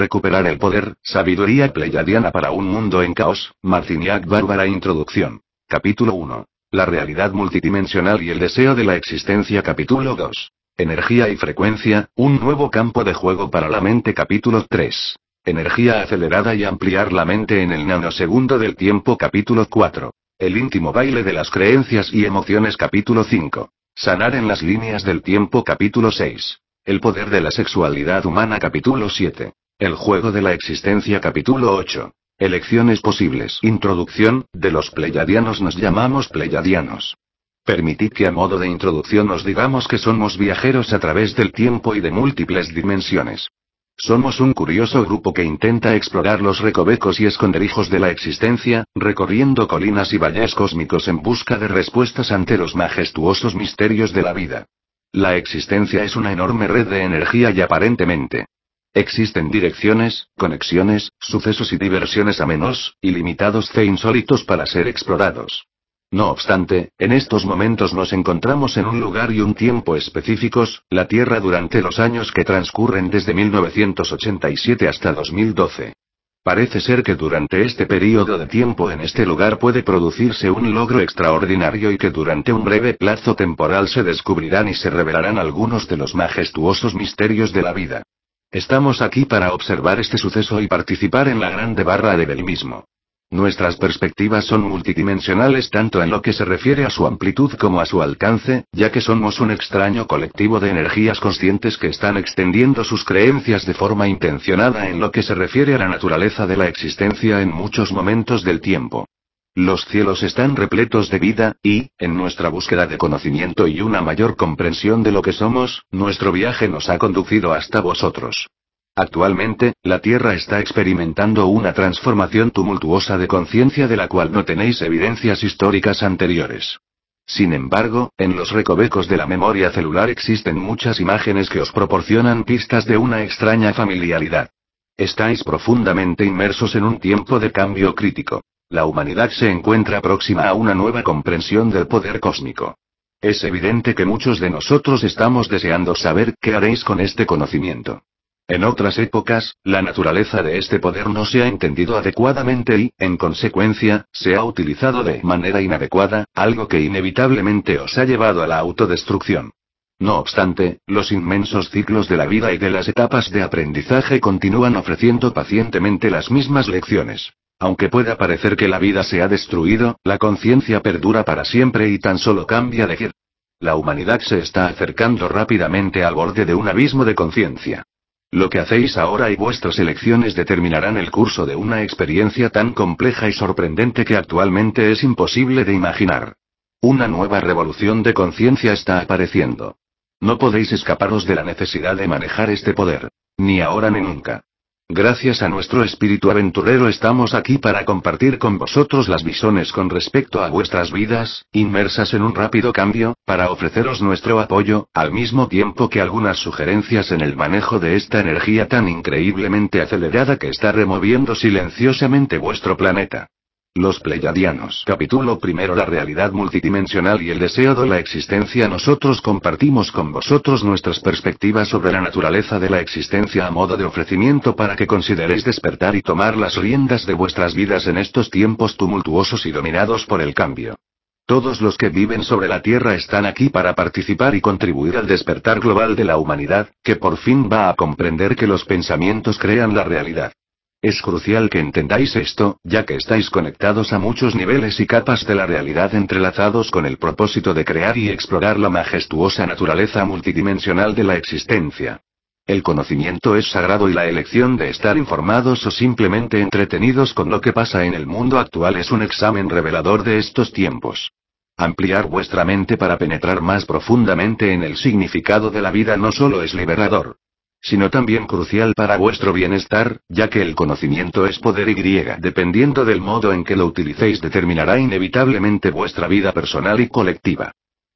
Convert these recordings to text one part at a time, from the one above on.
Recuperar el poder, sabiduría pleyadiana para un mundo en caos, Marciniak Bárbara Introducción. Capítulo 1. La realidad multidimensional y el deseo de la existencia. Capítulo 2. Energía y frecuencia, un nuevo campo de juego para la mente. Capítulo 3. Energía acelerada y ampliar la mente en el nanosegundo del tiempo. Capítulo 4. El íntimo baile de las creencias y emociones. Capítulo 5. Sanar en las líneas del tiempo. Capítulo 6. El poder de la sexualidad humana. Capítulo 7. El juego de la existencia. Capítulo 8. Elecciones posibles. Introducción, de los pleyadianos nos llamamos pleyadianos. Permitid que a modo de introducción nos digamos que somos viajeros a través del tiempo y de múltiples dimensiones. Somos un curioso grupo que intenta explorar los recovecos y esconderijos de la existencia, recorriendo colinas y valles cósmicos en busca de respuestas ante los majestuosos misterios de la vida. La existencia es una enorme red de energía y aparentemente existen direcciones, conexiones, sucesos y diversiones a menos, ilimitados e insólitos para ser explorados. No obstante, en estos momentos nos encontramos en un lugar y un tiempo específicos, la Tierra durante los años que transcurren desde 1987 hasta 2012. Parece ser que durante este periodo de tiempo en este lugar puede producirse un logro extraordinario y que durante un breve plazo temporal se descubrirán y se revelarán algunos de los majestuosos misterios de la vida. Estamos aquí para observar este suceso y participar en la grande barra de del mismo. Nuestras perspectivas son multidimensionales tanto en lo que se refiere a su amplitud como a su alcance, ya que somos un extraño colectivo de energías conscientes que están extendiendo sus creencias de forma intencionada en lo que se refiere a la naturaleza de la existencia en muchos momentos del tiempo. Los cielos están repletos de vida, y, en nuestra búsqueda de conocimiento y una mayor comprensión de lo que somos, nuestro viaje nos ha conducido hasta vosotros. Actualmente, la Tierra está experimentando una transformación tumultuosa de conciencia de la cual no tenéis evidencias históricas anteriores. Sin embargo, en los recovecos de la memoria celular existen muchas imágenes que os proporcionan pistas de una extraña familiaridad. Estáis profundamente inmersos en un tiempo de cambio crítico. La humanidad se encuentra próxima a una nueva comprensión del poder cósmico. Es evidente que muchos de nosotros estamos deseando saber qué haréis con este conocimiento. En otras épocas, la naturaleza de este poder no se ha entendido adecuadamente y, en consecuencia, se ha utilizado de manera inadecuada, algo que inevitablemente os ha llevado a la autodestrucción. No obstante, los inmensos ciclos de la vida y de las etapas de aprendizaje continúan ofreciendo pacientemente las mismas lecciones. Aunque pueda parecer que la vida se ha destruido, la conciencia perdura para siempre y tan solo cambia de gir. La humanidad se está acercando rápidamente al borde de un abismo de conciencia. Lo que hacéis ahora y vuestras elecciones determinarán el curso de una experiencia tan compleja y sorprendente que actualmente es imposible de imaginar. Una nueva revolución de conciencia está apareciendo. No podéis escaparos de la necesidad de manejar este poder. Ni ahora ni nunca. Gracias a nuestro espíritu aventurero estamos aquí para compartir con vosotros las visiones con respecto a vuestras vidas, inmersas en un rápido cambio, para ofreceros nuestro apoyo, al mismo tiempo que algunas sugerencias en el manejo de esta energía tan increíblemente acelerada que está removiendo silenciosamente vuestro planeta. Los Pleiadianos. Capítulo primero La realidad multidimensional y el deseo de la existencia. Nosotros compartimos con vosotros nuestras perspectivas sobre la naturaleza de la existencia a modo de ofrecimiento para que consideréis despertar y tomar las riendas de vuestras vidas en estos tiempos tumultuosos y dominados por el cambio. Todos los que viven sobre la Tierra están aquí para participar y contribuir al despertar global de la humanidad, que por fin va a comprender que los pensamientos crean la realidad. Es crucial que entendáis esto, ya que estáis conectados a muchos niveles y capas de la realidad entrelazados con el propósito de crear y explorar la majestuosa naturaleza multidimensional de la existencia. El conocimiento es sagrado y la elección de estar informados o simplemente entretenidos con lo que pasa en el mundo actual es un examen revelador de estos tiempos. Ampliar vuestra mente para penetrar más profundamente en el significado de la vida no solo es liberador, sino también crucial para vuestro bienestar, ya que el conocimiento es poder y griega. Dependiendo del modo en que lo utilicéis determinará inevitablemente vuestra vida personal y colectiva.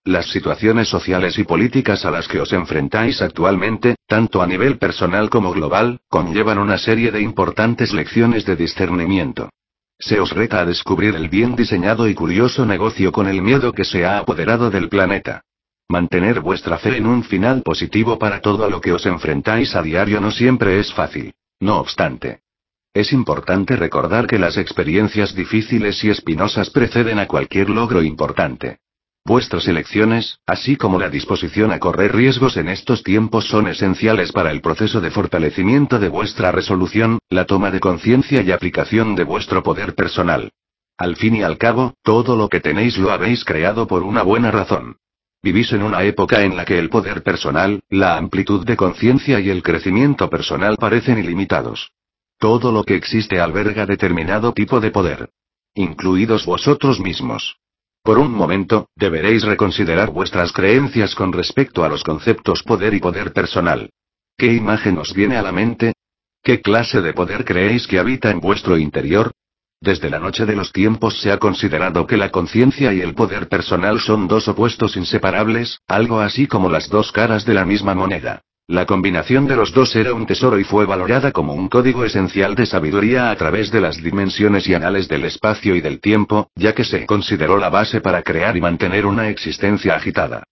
Las situaciones sociales y políticas a las que os enfrentáis actualmente, tanto a nivel personal como global, conllevan una serie de importantes lecciones de discernimiento. Se os reta a descubrir el bien diseñado y curioso negocio con el miedo que se ha apoderado del planeta. Mantener vuestra fe en un final positivo para todo a lo que os enfrentáis a diario no siempre es fácil. No obstante, es importante recordar que las experiencias difíciles y espinosas preceden a cualquier logro importante. Vuestras elecciones, así como la disposición a correr riesgos en estos tiempos son esenciales para el proceso de fortalecimiento de vuestra resolución, la toma de conciencia y aplicación de vuestro poder personal. Al fin y al cabo, todo lo que tenéis lo habéis creado por una buena razón. Vivís en una época en la que el poder personal, la amplitud de conciencia y el crecimiento personal parecen ilimitados. Todo lo que existe alberga determinado tipo de poder. Incluidos vosotros mismos. Por un momento, deberéis reconsiderar vuestras creencias con respecto a los conceptos poder y poder personal. ¿Qué imagen os viene a la mente? ¿Qué clase de poder creéis que habita en vuestro interior? Desde la noche de los tiempos se ha considerado que la conciencia y el poder personal son dos opuestos inseparables, algo así como las dos caras de la misma moneda. La combinación de los dos era un tesoro y fue valorada como un código esencial de sabiduría a través de las dimensiones y anales del espacio y del tiempo, ya que se consideró la base para crear y mantener una existencia agitada.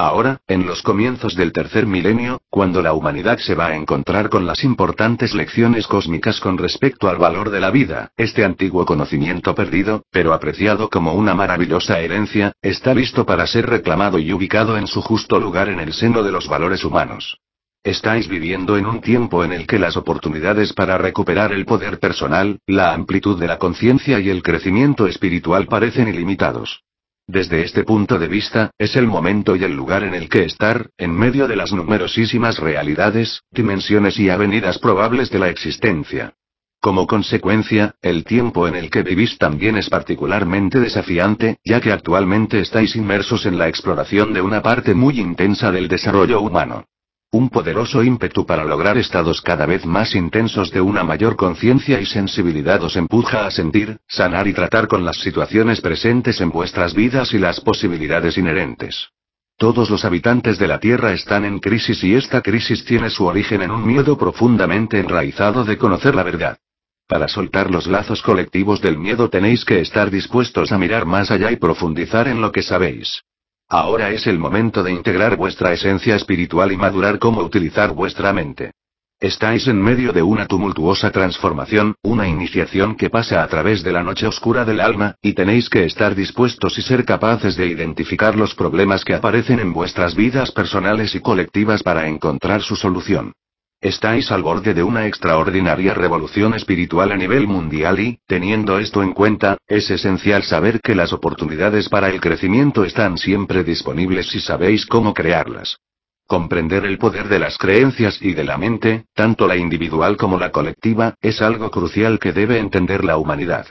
Ahora, en los comienzos del tercer milenio, cuando la humanidad se va a encontrar con las importantes lecciones cósmicas con respecto al valor de la vida, este antiguo conocimiento perdido, pero apreciado como una maravillosa herencia, está listo para ser reclamado y ubicado en su justo lugar en el seno de los valores humanos. Estáis viviendo en un tiempo en el que las oportunidades para recuperar el poder personal, la amplitud de la conciencia y el crecimiento espiritual parecen ilimitados. Desde este punto de vista, es el momento y el lugar en el que estar, en medio de las numerosísimas realidades, dimensiones y avenidas probables de la existencia. Como consecuencia, el tiempo en el que vivís también es particularmente desafiante, ya que actualmente estáis inmersos en la exploración de una parte muy intensa del desarrollo humano. Un poderoso ímpetu para lograr estados cada vez más intensos de una mayor conciencia y sensibilidad os empuja a sentir, sanar y tratar con las situaciones presentes en vuestras vidas y las posibilidades inherentes. Todos los habitantes de la Tierra están en crisis y esta crisis tiene su origen en un miedo profundamente enraizado de conocer la verdad. Para soltar los lazos colectivos del miedo tenéis que estar dispuestos a mirar más allá y profundizar en lo que sabéis. Ahora es el momento de integrar vuestra esencia espiritual y madurar cómo utilizar vuestra mente. Estáis en medio de una tumultuosa transformación, una iniciación que pasa a través de la noche oscura del alma, y tenéis que estar dispuestos y ser capaces de identificar los problemas que aparecen en vuestras vidas personales y colectivas para encontrar su solución. Estáis al borde de una extraordinaria revolución espiritual a nivel mundial y, teniendo esto en cuenta, es esencial saber que las oportunidades para el crecimiento están siempre disponibles si sabéis cómo crearlas. Comprender el poder de las creencias y de la mente, tanto la individual como la colectiva, es algo crucial que debe entender la humanidad.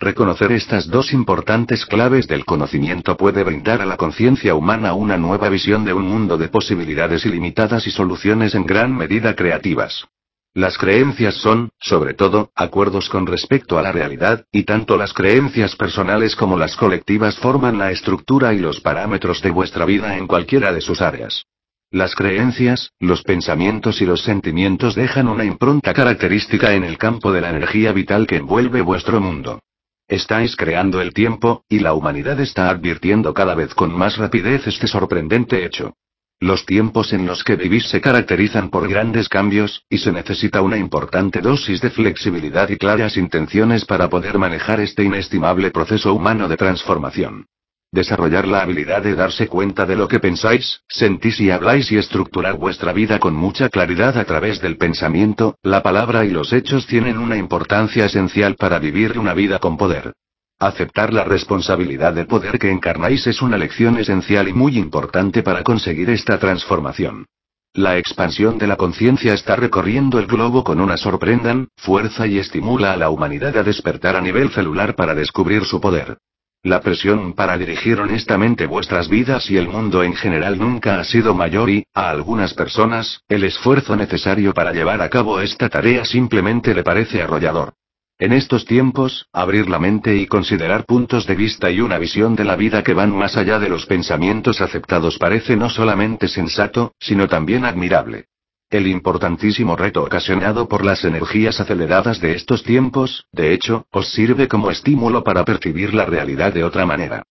Reconocer estas dos importantes claves del conocimiento puede brindar a la conciencia humana una nueva visión de un mundo de posibilidades ilimitadas y soluciones en gran medida creativas. Las creencias son, sobre todo, acuerdos con respecto a la realidad, y tanto las creencias personales como las colectivas forman la estructura y los parámetros de vuestra vida en cualquiera de sus áreas. Las creencias, los pensamientos y los sentimientos dejan una impronta característica en el campo de la energía vital que envuelve vuestro mundo. Estáis creando el tiempo, y la humanidad está advirtiendo cada vez con más rapidez este sorprendente hecho. Los tiempos en los que vivís se caracterizan por grandes cambios, y se necesita una importante dosis de flexibilidad y claras intenciones para poder manejar este inestimable proceso humano de transformación. Desarrollar la habilidad de darse cuenta de lo que pensáis, sentís y habláis y estructurar vuestra vida con mucha claridad a través del pensamiento, la palabra y los hechos tienen una importancia esencial para vivir una vida con poder. Aceptar la responsabilidad del poder que encarnáis es una lección esencial y muy importante para conseguir esta transformación. La expansión de la conciencia está recorriendo el globo con una sorprendan fuerza y estimula a la humanidad a despertar a nivel celular para descubrir su poder. La presión para dirigir honestamente vuestras vidas y el mundo en general nunca ha sido mayor y, a algunas personas, el esfuerzo necesario para llevar a cabo esta tarea simplemente le parece arrollador. En estos tiempos, abrir la mente y considerar puntos de vista y una visión de la vida que van más allá de los pensamientos aceptados parece no solamente sensato, sino también admirable. El importantísimo reto ocasionado por las energías aceleradas de estos tiempos, de hecho, os sirve como estímulo para percibir la realidad de otra manera.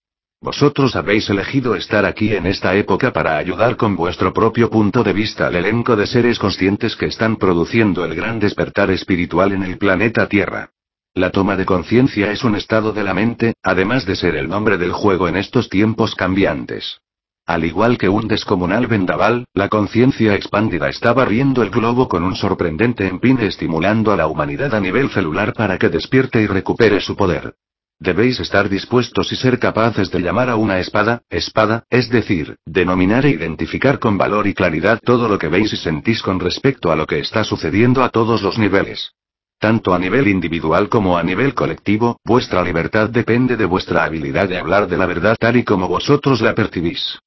Vosotros habéis elegido estar aquí en esta época para ayudar con vuestro propio punto de vista al elenco de seres conscientes que están produciendo el gran despertar espiritual en el planeta Tierra. La toma de conciencia es un estado de la mente, además de ser el nombre del juego en estos tiempos cambiantes. Al igual que un descomunal vendaval, la conciencia expandida está barriendo el globo con un sorprendente empine estimulando a la humanidad a nivel celular para que despierte y recupere su poder. Debéis estar dispuestos y ser capaces de llamar a una espada, espada, es decir, denominar e identificar con valor y claridad todo lo que veis y sentís con respecto a lo que está sucediendo a todos los niveles. Tanto a nivel individual como a nivel colectivo, vuestra libertad depende de vuestra habilidad de hablar de la verdad tal y como vosotros la percibís.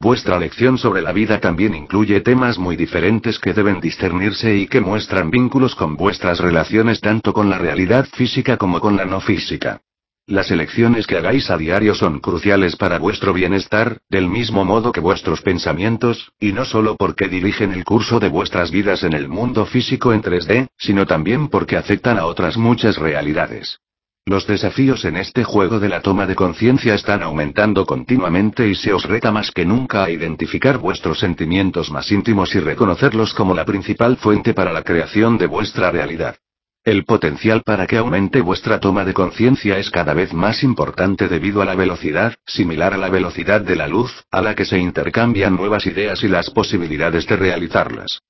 Vuestra lección sobre la vida también incluye temas muy diferentes que deben discernirse y que muestran vínculos con vuestras relaciones tanto con la realidad física como con la no física. Las elecciones que hagáis a diario son cruciales para vuestro bienestar, del mismo modo que vuestros pensamientos, y no solo porque dirigen el curso de vuestras vidas en el mundo físico en 3D, sino también porque afectan a otras muchas realidades. Los desafíos en este juego de la toma de conciencia están aumentando continuamente y se os reta más que nunca a identificar vuestros sentimientos más íntimos y reconocerlos como la principal fuente para la creación de vuestra realidad. El potencial para que aumente vuestra toma de conciencia es cada vez más importante debido a la velocidad, similar a la velocidad de la luz, a la que se intercambian nuevas ideas y las posibilidades de realizarlas.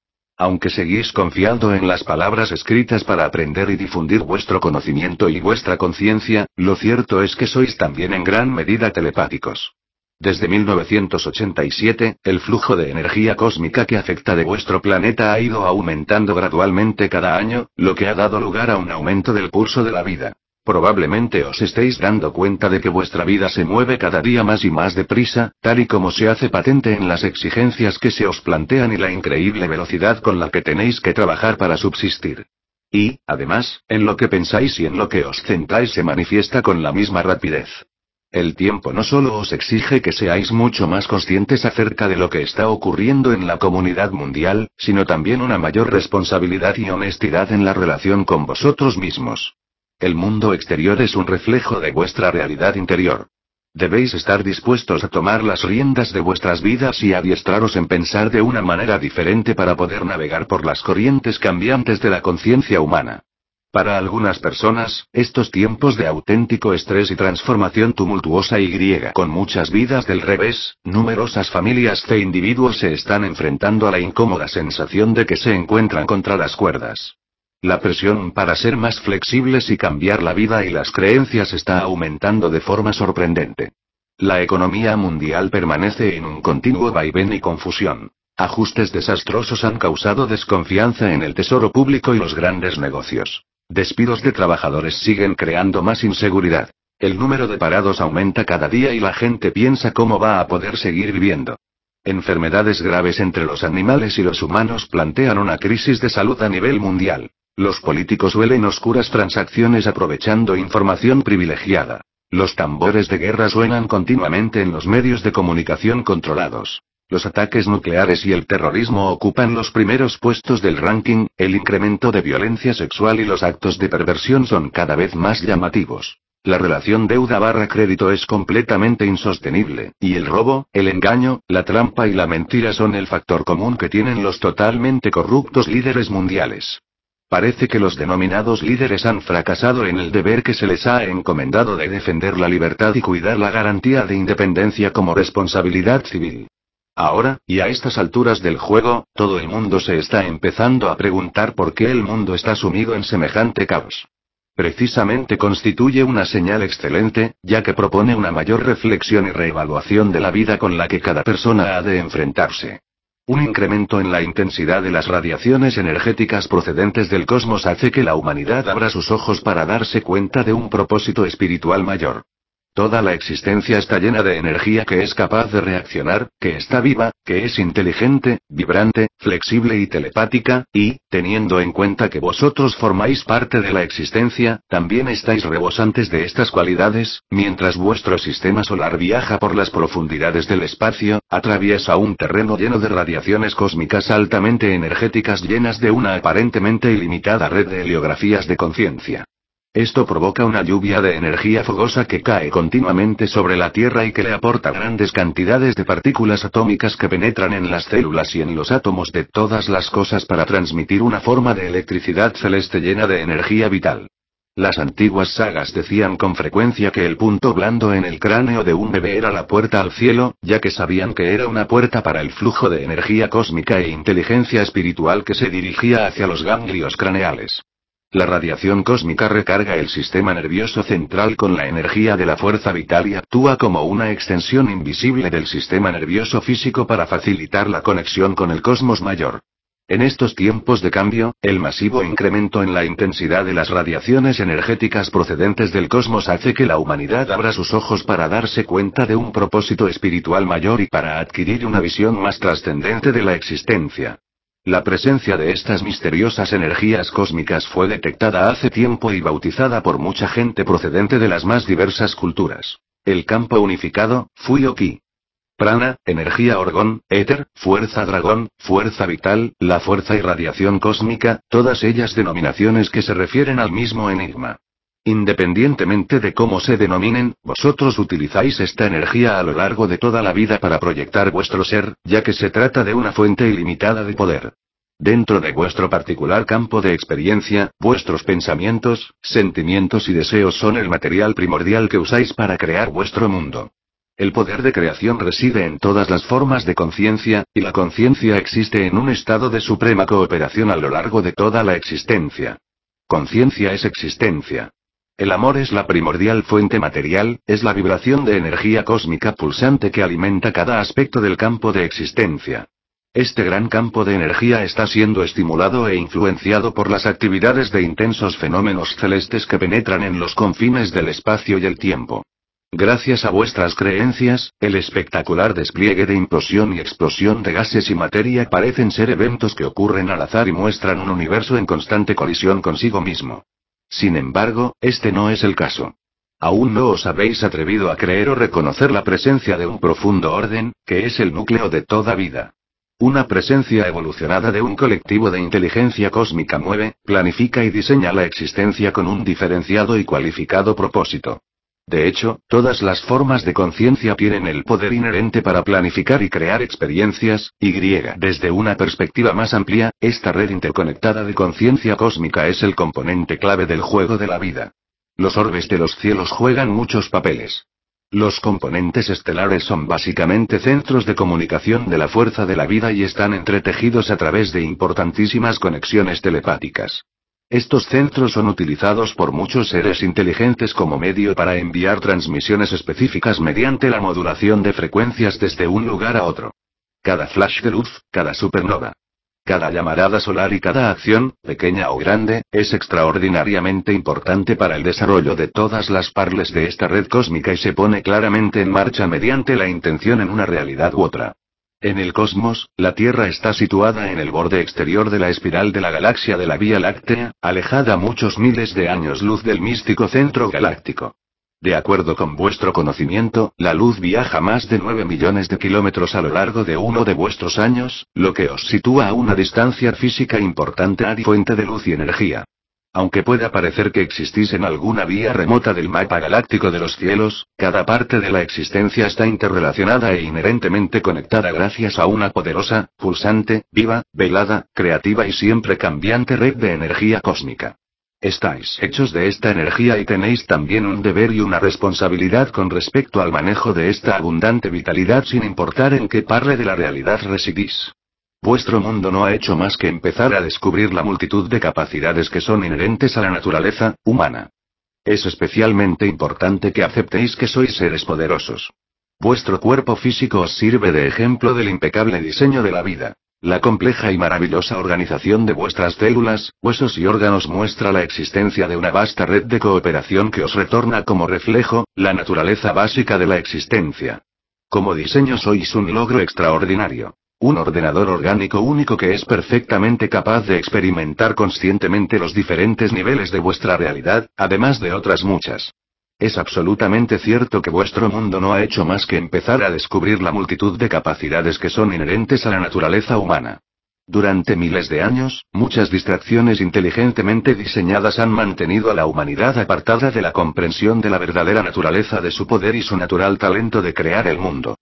Aunque seguís confiando en las palabras escritas para aprender y difundir vuestro conocimiento y vuestra conciencia, lo cierto es que sois también en gran medida telepáticos. Desde 1987, el flujo de energía cósmica que afecta de vuestro planeta ha ido aumentando gradualmente cada año, lo que ha dado lugar a un aumento del pulso de la vida. Probablemente os estéis dando cuenta de que vuestra vida se mueve cada día más y más deprisa, tal y como se hace patente en las exigencias que se os plantean y la increíble velocidad con la que tenéis que trabajar para subsistir. Y, además, en lo que pensáis y en lo que os centráis se manifiesta con la misma rapidez. El tiempo no solo os exige que seáis mucho más conscientes acerca de lo que está ocurriendo en la comunidad mundial, sino también una mayor responsabilidad y honestidad en la relación con vosotros mismos. El mundo exterior es un reflejo de vuestra realidad interior. Debéis estar dispuestos a tomar las riendas de vuestras vidas y adiestraros en pensar de una manera diferente para poder navegar por las corrientes cambiantes de la conciencia humana. Para algunas personas, estos tiempos de auténtico estrés y transformación tumultuosa y griega con muchas vidas del revés, numerosas familias e individuos se están enfrentando a la incómoda sensación de que se encuentran contra las cuerdas. La presión para ser más flexibles y cambiar la vida y las creencias está aumentando de forma sorprendente. La economía mundial permanece en un continuo vaivén y confusión. Ajustes desastrosos han causado desconfianza en el tesoro público y los grandes negocios. Despidos de trabajadores siguen creando más inseguridad. El número de parados aumenta cada día y la gente piensa cómo va a poder seguir viviendo. Enfermedades graves entre los animales y los humanos plantean una crisis de salud a nivel mundial. Los políticos huelen oscuras transacciones aprovechando información privilegiada. Los tambores de guerra suenan continuamente en los medios de comunicación controlados. Los ataques nucleares y el terrorismo ocupan los primeros puestos del ranking, el incremento de violencia sexual y los actos de perversión son cada vez más llamativos. La relación deuda barra crédito es completamente insostenible, y el robo, el engaño, la trampa y la mentira son el factor común que tienen los totalmente corruptos líderes mundiales. Parece que los denominados líderes han fracasado en el deber que se les ha encomendado de defender la libertad y cuidar la garantía de independencia como responsabilidad civil. Ahora, y a estas alturas del juego, todo el mundo se está empezando a preguntar por qué el mundo está sumido en semejante caos. Precisamente constituye una señal excelente, ya que propone una mayor reflexión y reevaluación de la vida con la que cada persona ha de enfrentarse. Un incremento en la intensidad de las radiaciones energéticas procedentes del cosmos hace que la humanidad abra sus ojos para darse cuenta de un propósito espiritual mayor. Toda la existencia está llena de energía que es capaz de reaccionar, que está viva, que es inteligente, vibrante, flexible y telepática, y, teniendo en cuenta que vosotros formáis parte de la existencia, también estáis rebosantes de estas cualidades, mientras vuestro sistema solar viaja por las profundidades del espacio, atraviesa un terreno lleno de radiaciones cósmicas altamente energéticas llenas de una aparentemente ilimitada red de heliografías de conciencia. Esto provoca una lluvia de energía fogosa que cae continuamente sobre la Tierra y que le aporta grandes cantidades de partículas atómicas que penetran en las células y en los átomos de todas las cosas para transmitir una forma de electricidad celeste llena de energía vital. Las antiguas sagas decían con frecuencia que el punto blando en el cráneo de un bebé era la puerta al cielo, ya que sabían que era una puerta para el flujo de energía cósmica e inteligencia espiritual que se dirigía hacia los ganglios craneales. La radiación cósmica recarga el sistema nervioso central con la energía de la fuerza vital y actúa como una extensión invisible del sistema nervioso físico para facilitar la conexión con el cosmos mayor. En estos tiempos de cambio, el masivo incremento en la intensidad de las radiaciones energéticas procedentes del cosmos hace que la humanidad abra sus ojos para darse cuenta de un propósito espiritual mayor y para adquirir una visión más trascendente de la existencia. La presencia de estas misteriosas energías cósmicas fue detectada hace tiempo y bautizada por mucha gente procedente de las más diversas culturas. El campo unificado, Fuyoki. Prana, energía orgón, éter, fuerza dragón, fuerza vital, la fuerza y radiación cósmica, todas ellas denominaciones que se refieren al mismo enigma. Independientemente de cómo se denominen, vosotros utilizáis esta energía a lo largo de toda la vida para proyectar vuestro ser, ya que se trata de una fuente ilimitada de poder. Dentro de vuestro particular campo de experiencia, vuestros pensamientos, sentimientos y deseos son el material primordial que usáis para crear vuestro mundo. El poder de creación reside en todas las formas de conciencia, y la conciencia existe en un estado de suprema cooperación a lo largo de toda la existencia. Conciencia es existencia. El amor es la primordial fuente material, es la vibración de energía cósmica pulsante que alimenta cada aspecto del campo de existencia. Este gran campo de energía está siendo estimulado e influenciado por las actividades de intensos fenómenos celestes que penetran en los confines del espacio y el tiempo. Gracias a vuestras creencias, el espectacular despliegue de implosión y explosión de gases y materia parecen ser eventos que ocurren al azar y muestran un universo en constante colisión consigo mismo. Sin embargo, este no es el caso. Aún no os habéis atrevido a creer o reconocer la presencia de un profundo orden, que es el núcleo de toda vida. Una presencia evolucionada de un colectivo de inteligencia cósmica mueve, planifica y diseña la existencia con un diferenciado y cualificado propósito. De hecho, todas las formas de conciencia tienen el poder inherente para planificar y crear experiencias, y desde una perspectiva más amplia, esta red interconectada de conciencia cósmica es el componente clave del juego de la vida. Los orbes de los cielos juegan muchos papeles. Los componentes estelares son básicamente centros de comunicación de la fuerza de la vida y están entretejidos a través de importantísimas conexiones telepáticas. Estos centros son utilizados por muchos seres inteligentes como medio para enviar transmisiones específicas mediante la modulación de frecuencias desde un lugar a otro. Cada flash de luz, cada supernova, cada llamarada solar y cada acción, pequeña o grande, es extraordinariamente importante para el desarrollo de todas las parles de esta red cósmica y se pone claramente en marcha mediante la intención en una realidad u otra. En el cosmos, la Tierra está situada en el borde exterior de la espiral de la galaxia de la Vía Láctea, alejada muchos miles de años luz del místico centro galáctico. De acuerdo con vuestro conocimiento, la luz viaja más de 9 millones de kilómetros a lo largo de uno de vuestros años, lo que os sitúa a una distancia física importante a fuente de luz y energía. Aunque pueda parecer que existís en alguna vía remota del mapa galáctico de los cielos, cada parte de la existencia está interrelacionada e inherentemente conectada gracias a una poderosa, pulsante, viva, velada, creativa y siempre cambiante red de energía cósmica. Estáis hechos de esta energía y tenéis también un deber y una responsabilidad con respecto al manejo de esta abundante vitalidad sin importar en qué parte de la realidad residís. Vuestro mundo no ha hecho más que empezar a descubrir la multitud de capacidades que son inherentes a la naturaleza humana. Es especialmente importante que aceptéis que sois seres poderosos. Vuestro cuerpo físico os sirve de ejemplo del impecable diseño de la vida. La compleja y maravillosa organización de vuestras células, huesos y órganos muestra la existencia de una vasta red de cooperación que os retorna como reflejo, la naturaleza básica de la existencia. Como diseño sois un logro extraordinario. Un ordenador orgánico único que es perfectamente capaz de experimentar conscientemente los diferentes niveles de vuestra realidad, además de otras muchas. Es absolutamente cierto que vuestro mundo no ha hecho más que empezar a descubrir la multitud de capacidades que son inherentes a la naturaleza humana. Durante miles de años, muchas distracciones inteligentemente diseñadas han mantenido a la humanidad apartada de la comprensión de la verdadera naturaleza de su poder y su natural talento de crear el mundo.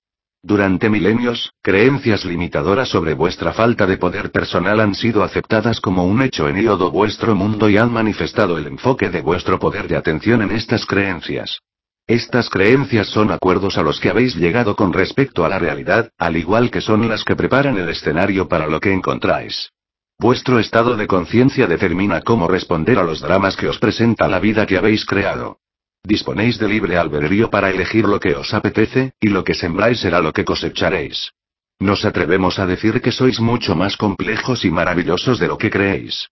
Durante milenios, creencias limitadoras sobre vuestra falta de poder personal han sido aceptadas como un hecho en todo vuestro mundo y han manifestado el enfoque de vuestro poder de atención en estas creencias. Estas creencias son acuerdos a los que habéis llegado con respecto a la realidad, al igual que son las que preparan el escenario para lo que encontráis. Vuestro estado de conciencia determina cómo responder a los dramas que os presenta la vida que habéis creado. Disponéis de libre albedrío para elegir lo que os apetece, y lo que sembráis será lo que cosecharéis. Nos atrevemos a decir que sois mucho más complejos y maravillosos de lo que creéis.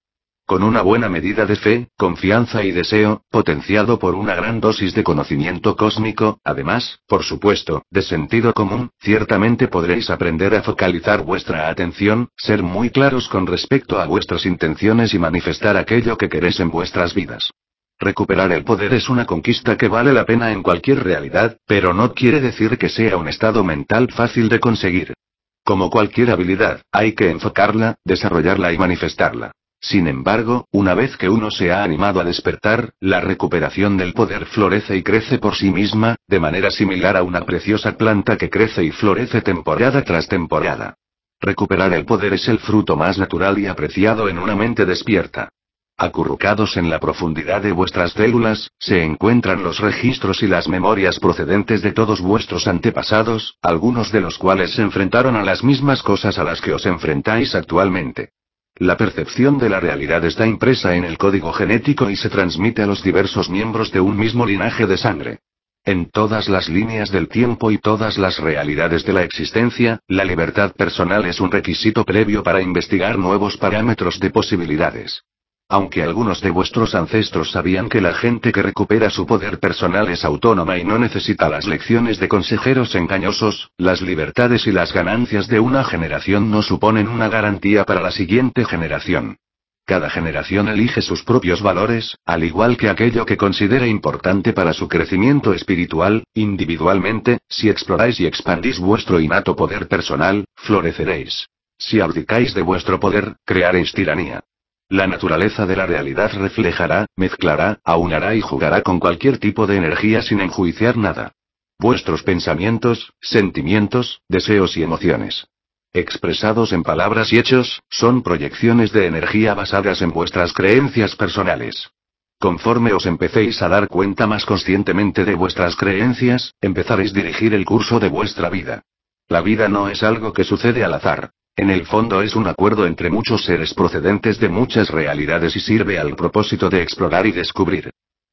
Con una buena medida de fe, confianza y deseo, potenciado por una gran dosis de conocimiento cósmico, además, por supuesto, de sentido común, ciertamente podréis aprender a focalizar vuestra atención, ser muy claros con respecto a vuestras intenciones y manifestar aquello que queréis en vuestras vidas. Recuperar el poder es una conquista que vale la pena en cualquier realidad, pero no quiere decir que sea un estado mental fácil de conseguir. Como cualquier habilidad, hay que enfocarla, desarrollarla y manifestarla. Sin embargo, una vez que uno se ha animado a despertar, la recuperación del poder florece y crece por sí misma, de manera similar a una preciosa planta que crece y florece temporada tras temporada. Recuperar el poder es el fruto más natural y apreciado en una mente despierta. Acurrucados en la profundidad de vuestras células, se encuentran los registros y las memorias procedentes de todos vuestros antepasados, algunos de los cuales se enfrentaron a las mismas cosas a las que os enfrentáis actualmente. La percepción de la realidad está impresa en el código genético y se transmite a los diversos miembros de un mismo linaje de sangre. En todas las líneas del tiempo y todas las realidades de la existencia, la libertad personal es un requisito previo para investigar nuevos parámetros de posibilidades. Aunque algunos de vuestros ancestros sabían que la gente que recupera su poder personal es autónoma y no necesita las lecciones de consejeros engañosos, las libertades y las ganancias de una generación no suponen una garantía para la siguiente generación. Cada generación elige sus propios valores, al igual que aquello que considera importante para su crecimiento espiritual, individualmente, si exploráis y expandís vuestro innato poder personal, floreceréis. Si abdicáis de vuestro poder, crearéis tiranía. La naturaleza de la realidad reflejará, mezclará, aunará y jugará con cualquier tipo de energía sin enjuiciar nada. Vuestros pensamientos, sentimientos, deseos y emociones. Expresados en palabras y hechos, son proyecciones de energía basadas en vuestras creencias personales. Conforme os empecéis a dar cuenta más conscientemente de vuestras creencias, empezaréis a dirigir el curso de vuestra vida. La vida no es algo que sucede al azar. En el fondo es un acuerdo entre muchos seres procedentes de muchas realidades y sirve al propósito de explorar y descubrir.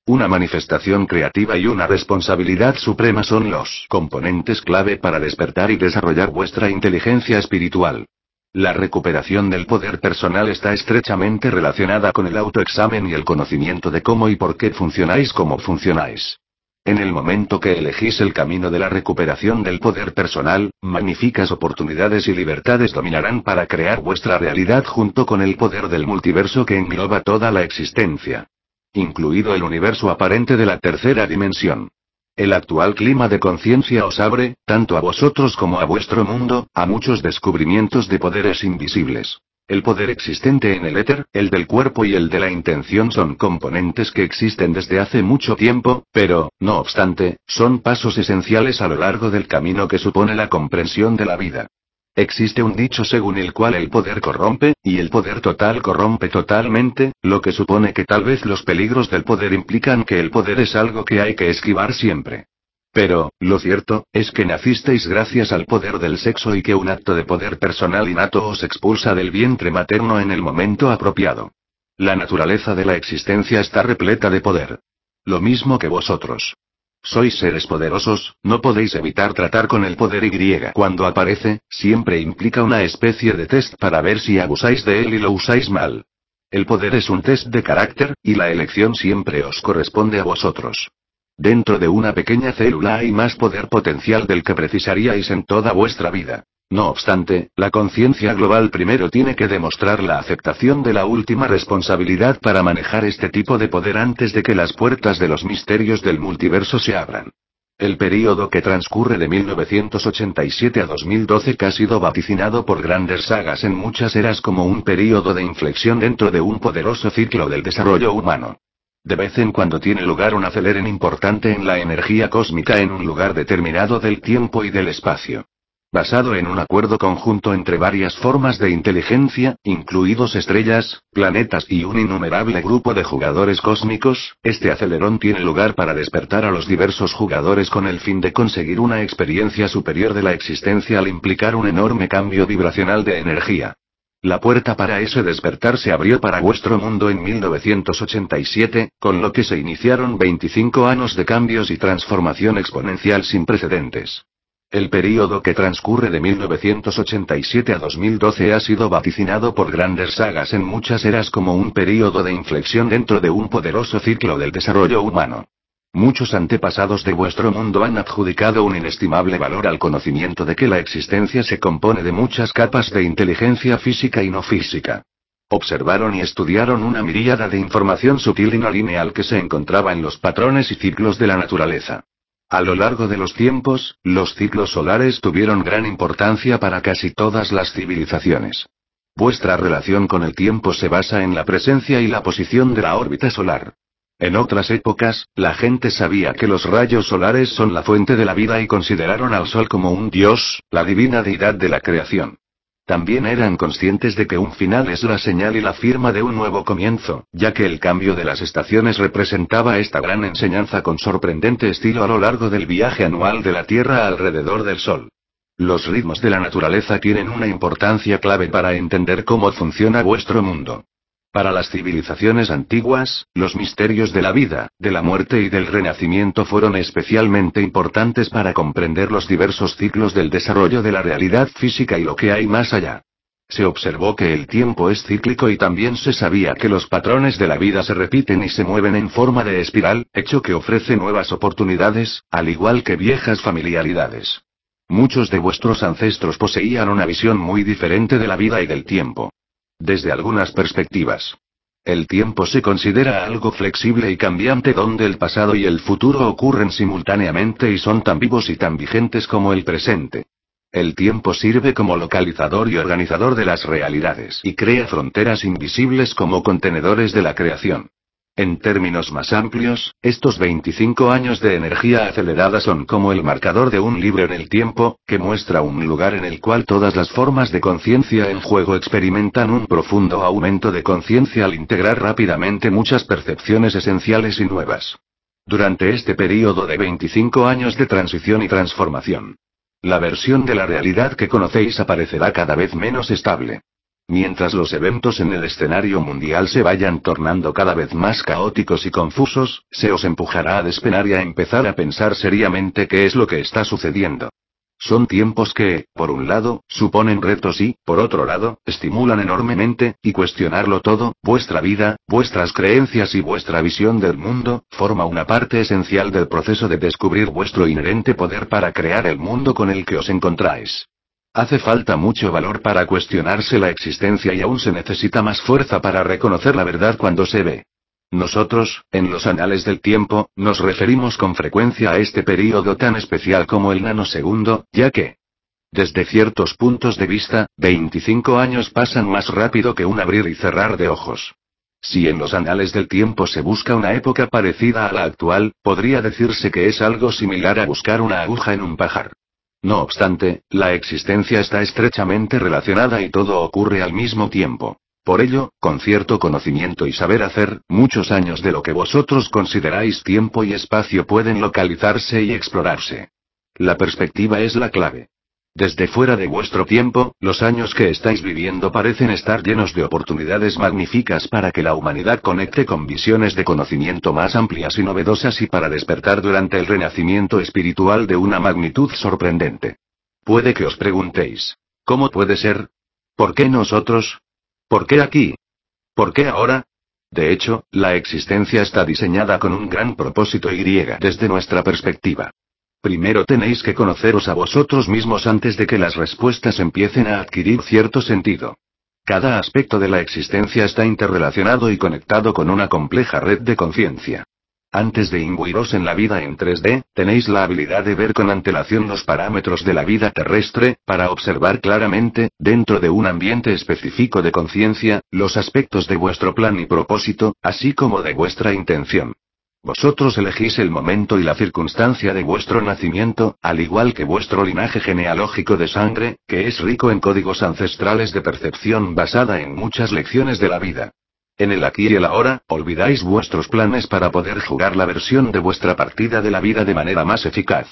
Una manifestación creativa y una responsabilidad suprema son los componentes clave para despertar y desarrollar vuestra inteligencia espiritual. La recuperación del poder personal está estrechamente relacionada con el autoexamen y el conocimiento de cómo y por qué funcionáis como funcionáis. En el momento que elegís el camino de la recuperación del poder personal, magníficas oportunidades y libertades dominarán para crear vuestra realidad junto con el poder del multiverso que engloba toda la existencia. Incluido el universo aparente de la tercera dimensión. El actual clima de conciencia os abre, tanto a vosotros como a vuestro mundo, a muchos descubrimientos de poderes invisibles. El poder existente en el éter, el del cuerpo y el de la intención son componentes que existen desde hace mucho tiempo, pero, no obstante, son pasos esenciales a lo largo del camino que supone la comprensión de la vida. Existe un dicho según el cual el poder corrompe, y el poder total corrompe totalmente, lo que supone que tal vez los peligros del poder implican que el poder es algo que hay que esquivar siempre. Pero, lo cierto, es que nacisteis gracias al poder del sexo y que un acto de poder personal innato os expulsa del vientre materno en el momento apropiado. La naturaleza de la existencia está repleta de poder. Lo mismo que vosotros. Sois seres poderosos, no podéis evitar tratar con el poder Y cuando aparece, siempre implica una especie de test para ver si abusáis de él y lo usáis mal. El poder es un test de carácter, y la elección siempre os corresponde a vosotros. Dentro de una pequeña célula hay más poder potencial del que precisaríais en toda vuestra vida. No obstante, la conciencia global primero tiene que demostrar la aceptación de la última responsabilidad para manejar este tipo de poder antes de que las puertas de los misterios del multiverso se abran. El período que transcurre de 1987 a 2012 que ha sido vaticinado por grandes sagas en muchas eras como un período de inflexión dentro de un poderoso ciclo del desarrollo humano. De vez en cuando tiene lugar un aceleren importante en la energía cósmica en un lugar determinado del tiempo y del espacio. Basado en un acuerdo conjunto entre varias formas de inteligencia, incluidos estrellas, planetas y un innumerable grupo de jugadores cósmicos, este acelerón tiene lugar para despertar a los diversos jugadores con el fin de conseguir una experiencia superior de la existencia al implicar un enorme cambio vibracional de energía. La puerta para ese despertar se abrió para vuestro mundo en 1987, con lo que se iniciaron 25 años de cambios y transformación exponencial sin precedentes. El período que transcurre de 1987 a 2012 ha sido vaticinado por grandes sagas en muchas eras como un período de inflexión dentro de un poderoso ciclo del desarrollo humano. Muchos antepasados de vuestro mundo han adjudicado un inestimable valor al conocimiento de que la existencia se compone de muchas capas de inteligencia física y no física. Observaron y estudiaron una miríada de información sutil y no lineal que se encontraba en los patrones y ciclos de la naturaleza. A lo largo de los tiempos, los ciclos solares tuvieron gran importancia para casi todas las civilizaciones. Vuestra relación con el tiempo se basa en la presencia y la posición de la órbita solar. En otras épocas, la gente sabía que los rayos solares son la fuente de la vida y consideraron al Sol como un dios, la divina deidad de la creación. También eran conscientes de que un final es la señal y la firma de un nuevo comienzo, ya que el cambio de las estaciones representaba esta gran enseñanza con sorprendente estilo a lo largo del viaje anual de la Tierra alrededor del Sol. Los ritmos de la naturaleza tienen una importancia clave para entender cómo funciona vuestro mundo. Para las civilizaciones antiguas, los misterios de la vida, de la muerte y del renacimiento fueron especialmente importantes para comprender los diversos ciclos del desarrollo de la realidad física y lo que hay más allá. Se observó que el tiempo es cíclico y también se sabía que los patrones de la vida se repiten y se mueven en forma de espiral, hecho que ofrece nuevas oportunidades, al igual que viejas familiaridades. Muchos de vuestros ancestros poseían una visión muy diferente de la vida y del tiempo. Desde algunas perspectivas. El tiempo se considera algo flexible y cambiante donde el pasado y el futuro ocurren simultáneamente y son tan vivos y tan vigentes como el presente. El tiempo sirve como localizador y organizador de las realidades y crea fronteras invisibles como contenedores de la creación. En términos más amplios, estos 25 años de energía acelerada son como el marcador de un libro en el tiempo, que muestra un lugar en el cual todas las formas de conciencia en juego experimentan un profundo aumento de conciencia al integrar rápidamente muchas percepciones esenciales y nuevas. Durante este periodo de 25 años de transición y transformación, la versión de la realidad que conocéis aparecerá cada vez menos estable. Mientras los eventos en el escenario mundial se vayan tornando cada vez más caóticos y confusos, se os empujará a despenar y a empezar a pensar seriamente qué es lo que está sucediendo. Son tiempos que, por un lado, suponen retos y, por otro lado, estimulan enormemente, y cuestionarlo todo, vuestra vida, vuestras creencias y vuestra visión del mundo, forma una parte esencial del proceso de descubrir vuestro inherente poder para crear el mundo con el que os encontráis. Hace falta mucho valor para cuestionarse la existencia y aún se necesita más fuerza para reconocer la verdad cuando se ve. Nosotros, en los anales del tiempo, nos referimos con frecuencia a este período tan especial como el nanosegundo, ya que, desde ciertos puntos de vista, 25 años pasan más rápido que un abrir y cerrar de ojos. Si en los anales del tiempo se busca una época parecida a la actual, podría decirse que es algo similar a buscar una aguja en un pajar. No obstante, la existencia está estrechamente relacionada y todo ocurre al mismo tiempo. Por ello, con cierto conocimiento y saber hacer, muchos años de lo que vosotros consideráis tiempo y espacio pueden localizarse y explorarse. La perspectiva es la clave. Desde fuera de vuestro tiempo, los años que estáis viviendo parecen estar llenos de oportunidades magníficas para que la humanidad conecte con visiones de conocimiento más amplias y novedosas y para despertar durante el renacimiento espiritual de una magnitud sorprendente. Puede que os preguntéis, ¿cómo puede ser? ¿Por qué nosotros? ¿Por qué aquí? ¿Por qué ahora? De hecho, la existencia está diseñada con un gran propósito y griega desde nuestra perspectiva. Primero tenéis que conoceros a vosotros mismos antes de que las respuestas empiecen a adquirir cierto sentido. Cada aspecto de la existencia está interrelacionado y conectado con una compleja red de conciencia. Antes de imbuiros en la vida en 3D, tenéis la habilidad de ver con antelación los parámetros de la vida terrestre, para observar claramente, dentro de un ambiente específico de conciencia, los aspectos de vuestro plan y propósito, así como de vuestra intención. Vosotros elegís el momento y la circunstancia de vuestro nacimiento, al igual que vuestro linaje genealógico de sangre, que es rico en códigos ancestrales de percepción basada en muchas lecciones de la vida. En el aquí y el ahora, olvidáis vuestros planes para poder jugar la versión de vuestra partida de la vida de manera más eficaz.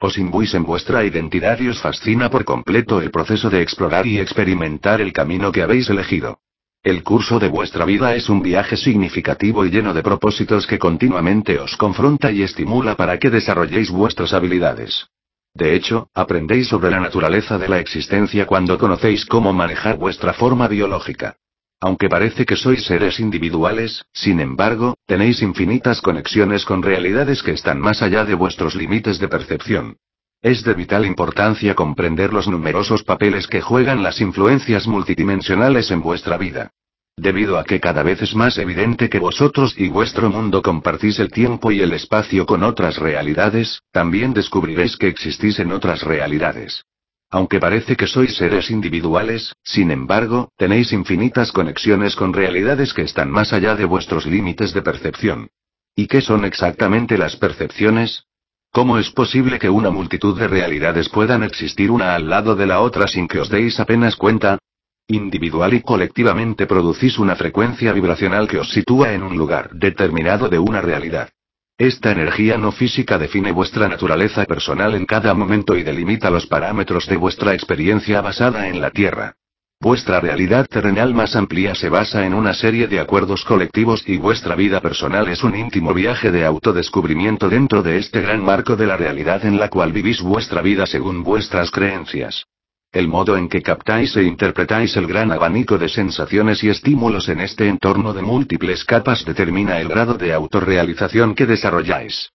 Os imbuís en vuestra identidad y os fascina por completo el proceso de explorar y experimentar el camino que habéis elegido. El curso de vuestra vida es un viaje significativo y lleno de propósitos que continuamente os confronta y estimula para que desarrolléis vuestras habilidades. De hecho, aprendéis sobre la naturaleza de la existencia cuando conocéis cómo manejar vuestra forma biológica. Aunque parece que sois seres individuales, sin embargo, tenéis infinitas conexiones con realidades que están más allá de vuestros límites de percepción. Es de vital importancia comprender los numerosos papeles que juegan las influencias multidimensionales en vuestra vida. Debido a que cada vez es más evidente que vosotros y vuestro mundo compartís el tiempo y el espacio con otras realidades, también descubriréis que existís en otras realidades. Aunque parece que sois seres individuales, sin embargo, tenéis infinitas conexiones con realidades que están más allá de vuestros límites de percepción. ¿Y qué son exactamente las percepciones? ¿Cómo es posible que una multitud de realidades puedan existir una al lado de la otra sin que os deis apenas cuenta? Individual y colectivamente producís una frecuencia vibracional que os sitúa en un lugar determinado de una realidad. Esta energía no física define vuestra naturaleza personal en cada momento y delimita los parámetros de vuestra experiencia basada en la Tierra. Vuestra realidad terrenal más amplia se basa en una serie de acuerdos colectivos y vuestra vida personal es un íntimo viaje de autodescubrimiento dentro de este gran marco de la realidad en la cual vivís vuestra vida según vuestras creencias. El modo en que captáis e interpretáis el gran abanico de sensaciones y estímulos en este entorno de múltiples capas determina el grado de autorrealización que desarrolláis.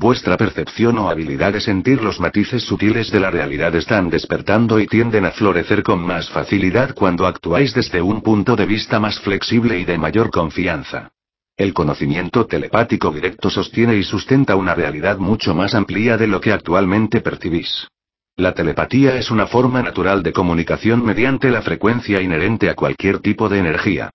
Vuestra percepción o habilidad de sentir los matices sutiles de la realidad están despertando y tienden a florecer con más facilidad cuando actuáis desde un punto de vista más flexible y de mayor confianza. El conocimiento telepático directo sostiene y sustenta una realidad mucho más amplia de lo que actualmente percibís. La telepatía es una forma natural de comunicación mediante la frecuencia inherente a cualquier tipo de energía.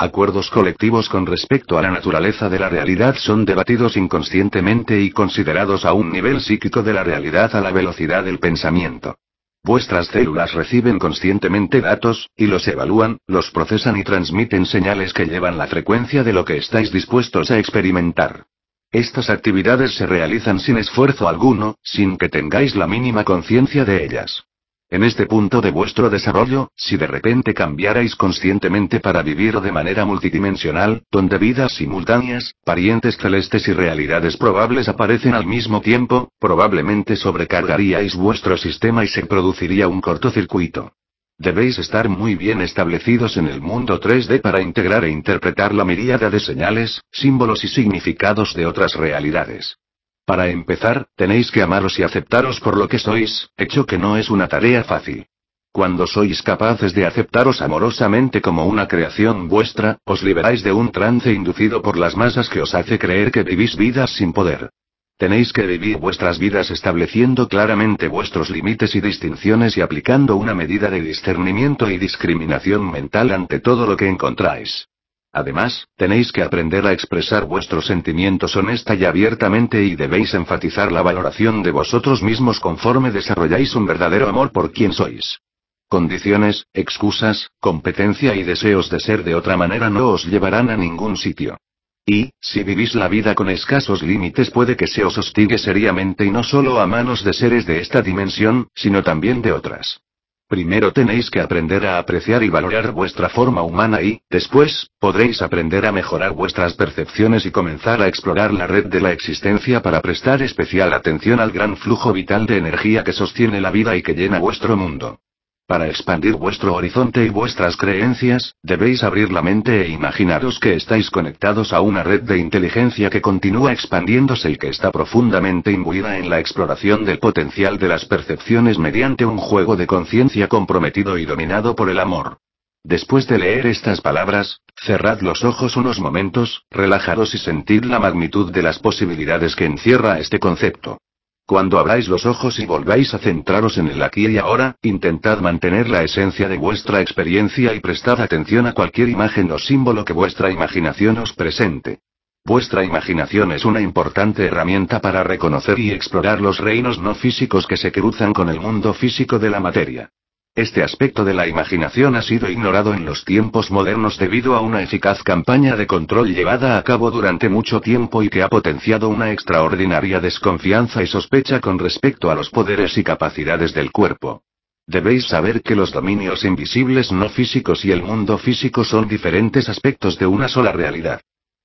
Acuerdos colectivos con respecto a la naturaleza de la realidad son debatidos inconscientemente y considerados a un nivel psíquico de la realidad a la velocidad del pensamiento. Vuestras células reciben conscientemente datos, y los evalúan, los procesan y transmiten señales que llevan la frecuencia de lo que estáis dispuestos a experimentar. Estas actividades se realizan sin esfuerzo alguno, sin que tengáis la mínima conciencia de ellas. En este punto de vuestro desarrollo, si de repente cambiarais conscientemente para vivir de manera multidimensional, donde vidas simultáneas, parientes celestes y realidades probables aparecen al mismo tiempo, probablemente sobrecargaríais vuestro sistema y se produciría un cortocircuito. Debéis estar muy bien establecidos en el mundo 3D para integrar e interpretar la miríada de señales, símbolos y significados de otras realidades. Para empezar, tenéis que amaros y aceptaros por lo que sois, hecho que no es una tarea fácil. Cuando sois capaces de aceptaros amorosamente como una creación vuestra, os liberáis de un trance inducido por las masas que os hace creer que vivís vidas sin poder. Tenéis que vivir vuestras vidas estableciendo claramente vuestros límites y distinciones y aplicando una medida de discernimiento y discriminación mental ante todo lo que encontráis. Además, tenéis que aprender a expresar vuestros sentimientos honesta y abiertamente y debéis enfatizar la valoración de vosotros mismos conforme desarrolláis un verdadero amor por quien sois. Condiciones, excusas, competencia y deseos de ser de otra manera no os llevarán a ningún sitio. Y, si vivís la vida con escasos límites puede que se os hostigue seriamente y no solo a manos de seres de esta dimensión, sino también de otras. Primero tenéis que aprender a apreciar y valorar vuestra forma humana y, después, podréis aprender a mejorar vuestras percepciones y comenzar a explorar la red de la existencia para prestar especial atención al gran flujo vital de energía que sostiene la vida y que llena vuestro mundo. Para expandir vuestro horizonte y vuestras creencias, debéis abrir la mente e imaginaros que estáis conectados a una red de inteligencia que continúa expandiéndose y que está profundamente imbuida en la exploración del potencial de las percepciones mediante un juego de conciencia comprometido y dominado por el amor. Después de leer estas palabras, cerrad los ojos unos momentos, relajaros y sentid la magnitud de las posibilidades que encierra este concepto. Cuando abráis los ojos y volváis a centraros en el aquí y ahora, intentad mantener la esencia de vuestra experiencia y prestad atención a cualquier imagen o símbolo que vuestra imaginación os presente. Vuestra imaginación es una importante herramienta para reconocer y explorar los reinos no físicos que se cruzan con el mundo físico de la materia. Este aspecto de la imaginación ha sido ignorado en los tiempos modernos debido a una eficaz campaña de control llevada a cabo durante mucho tiempo y que ha potenciado una extraordinaria desconfianza y sospecha con respecto a los poderes y capacidades del cuerpo. Debéis saber que los dominios invisibles no físicos y el mundo físico son diferentes aspectos de una sola realidad.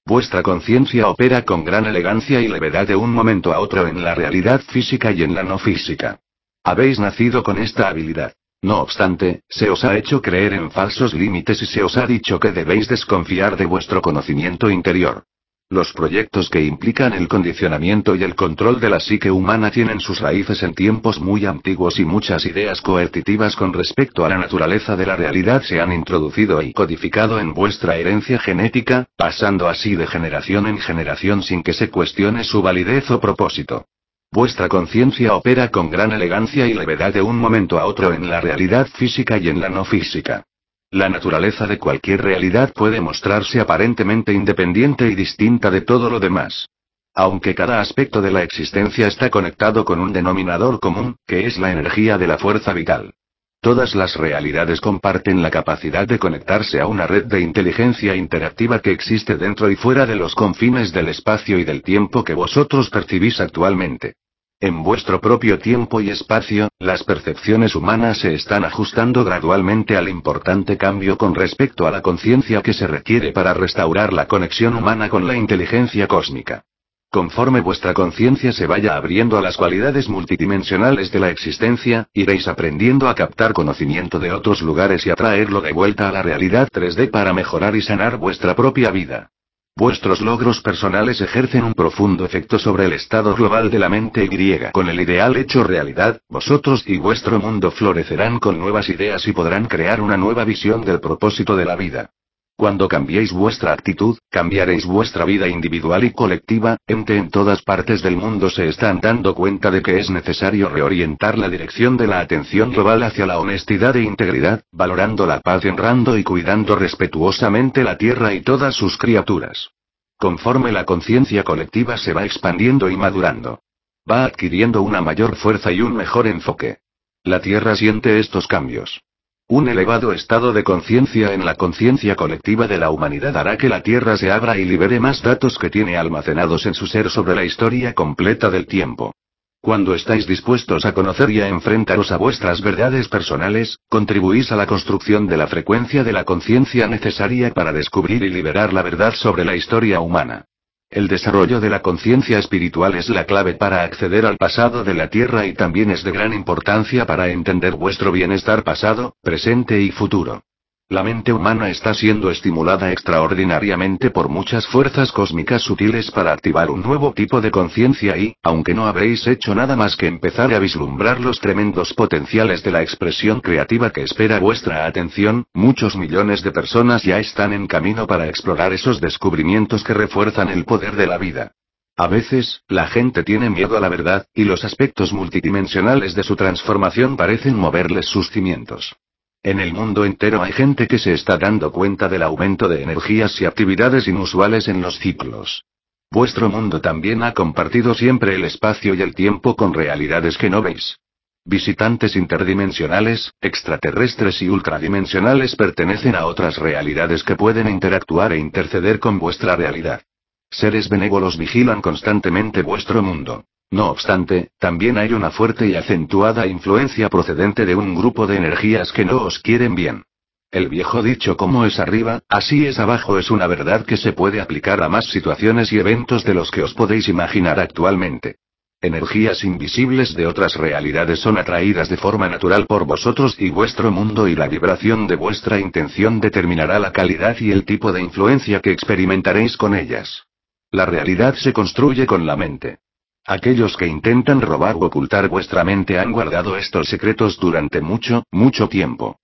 Vuestra conciencia opera con gran elegancia y levedad de un momento a otro en la realidad física y en la no física. Habéis nacido con esta habilidad. No obstante, se os ha hecho creer en falsos límites y se os ha dicho que debéis desconfiar de vuestro conocimiento interior. Los proyectos que implican el condicionamiento y el control de la psique humana tienen sus raíces en tiempos muy antiguos y muchas ideas coercitivas con respecto a la naturaleza de la realidad se han introducido y codificado en vuestra herencia genética, pasando así de generación en generación sin que se cuestione su validez o propósito. Vuestra conciencia opera con gran elegancia y levedad de un momento a otro en la realidad física y en la no física. La naturaleza de cualquier realidad puede mostrarse aparentemente independiente y distinta de todo lo demás. Aunque cada aspecto de la existencia está conectado con un denominador común, que es la energía de la fuerza vital. Todas las realidades comparten la capacidad de conectarse a una red de inteligencia interactiva que existe dentro y fuera de los confines del espacio y del tiempo que vosotros percibís actualmente. En vuestro propio tiempo y espacio, las percepciones humanas se están ajustando gradualmente al importante cambio con respecto a la conciencia que se requiere para restaurar la conexión humana con la inteligencia cósmica. Conforme vuestra conciencia se vaya abriendo a las cualidades multidimensionales de la existencia, iréis aprendiendo a captar conocimiento de otros lugares y a traerlo de vuelta a la realidad 3D para mejorar y sanar vuestra propia vida. Vuestros logros personales ejercen un profundo efecto sobre el estado global de la mente griega. Con el ideal hecho realidad, vosotros y vuestro mundo florecerán con nuevas ideas y podrán crear una nueva visión del propósito de la vida. Cuando cambiéis vuestra actitud, cambiaréis vuestra vida individual y colectiva, ente en todas partes del mundo se están dando cuenta de que es necesario reorientar la dirección de la atención global hacia la honestidad e integridad, valorando la paz honrando y cuidando respetuosamente la tierra y todas sus criaturas. Conforme la conciencia colectiva se va expandiendo y madurando. Va adquiriendo una mayor fuerza y un mejor enfoque. La Tierra siente estos cambios. Un elevado estado de conciencia en la conciencia colectiva de la humanidad hará que la Tierra se abra y libere más datos que tiene almacenados en su ser sobre la historia completa del tiempo. Cuando estáis dispuestos a conocer y a enfrentaros a vuestras verdades personales, contribuís a la construcción de la frecuencia de la conciencia necesaria para descubrir y liberar la verdad sobre la historia humana. El desarrollo de la conciencia espiritual es la clave para acceder al pasado de la Tierra y también es de gran importancia para entender vuestro bienestar pasado, presente y futuro. La mente humana está siendo estimulada extraordinariamente por muchas fuerzas cósmicas sutiles para activar un nuevo tipo de conciencia y, aunque no habréis hecho nada más que empezar a vislumbrar los tremendos potenciales de la expresión creativa que espera vuestra atención, muchos millones de personas ya están en camino para explorar esos descubrimientos que refuerzan el poder de la vida. A veces, la gente tiene miedo a la verdad, y los aspectos multidimensionales de su transformación parecen moverles sus cimientos. En el mundo entero hay gente que se está dando cuenta del aumento de energías y actividades inusuales en los ciclos. Vuestro mundo también ha compartido siempre el espacio y el tiempo con realidades que no veis. Visitantes interdimensionales, extraterrestres y ultradimensionales pertenecen a otras realidades que pueden interactuar e interceder con vuestra realidad. Seres benévolos vigilan constantemente vuestro mundo. No obstante, también hay una fuerte y acentuada influencia procedente de un grupo de energías que no os quieren bien. El viejo dicho como es arriba, así es abajo es una verdad que se puede aplicar a más situaciones y eventos de los que os podéis imaginar actualmente. Energías invisibles de otras realidades son atraídas de forma natural por vosotros y vuestro mundo y la vibración de vuestra intención determinará la calidad y el tipo de influencia que experimentaréis con ellas. La realidad se construye con la mente. Aquellos que intentan robar o ocultar vuestra mente han guardado estos secretos durante mucho, mucho tiempo.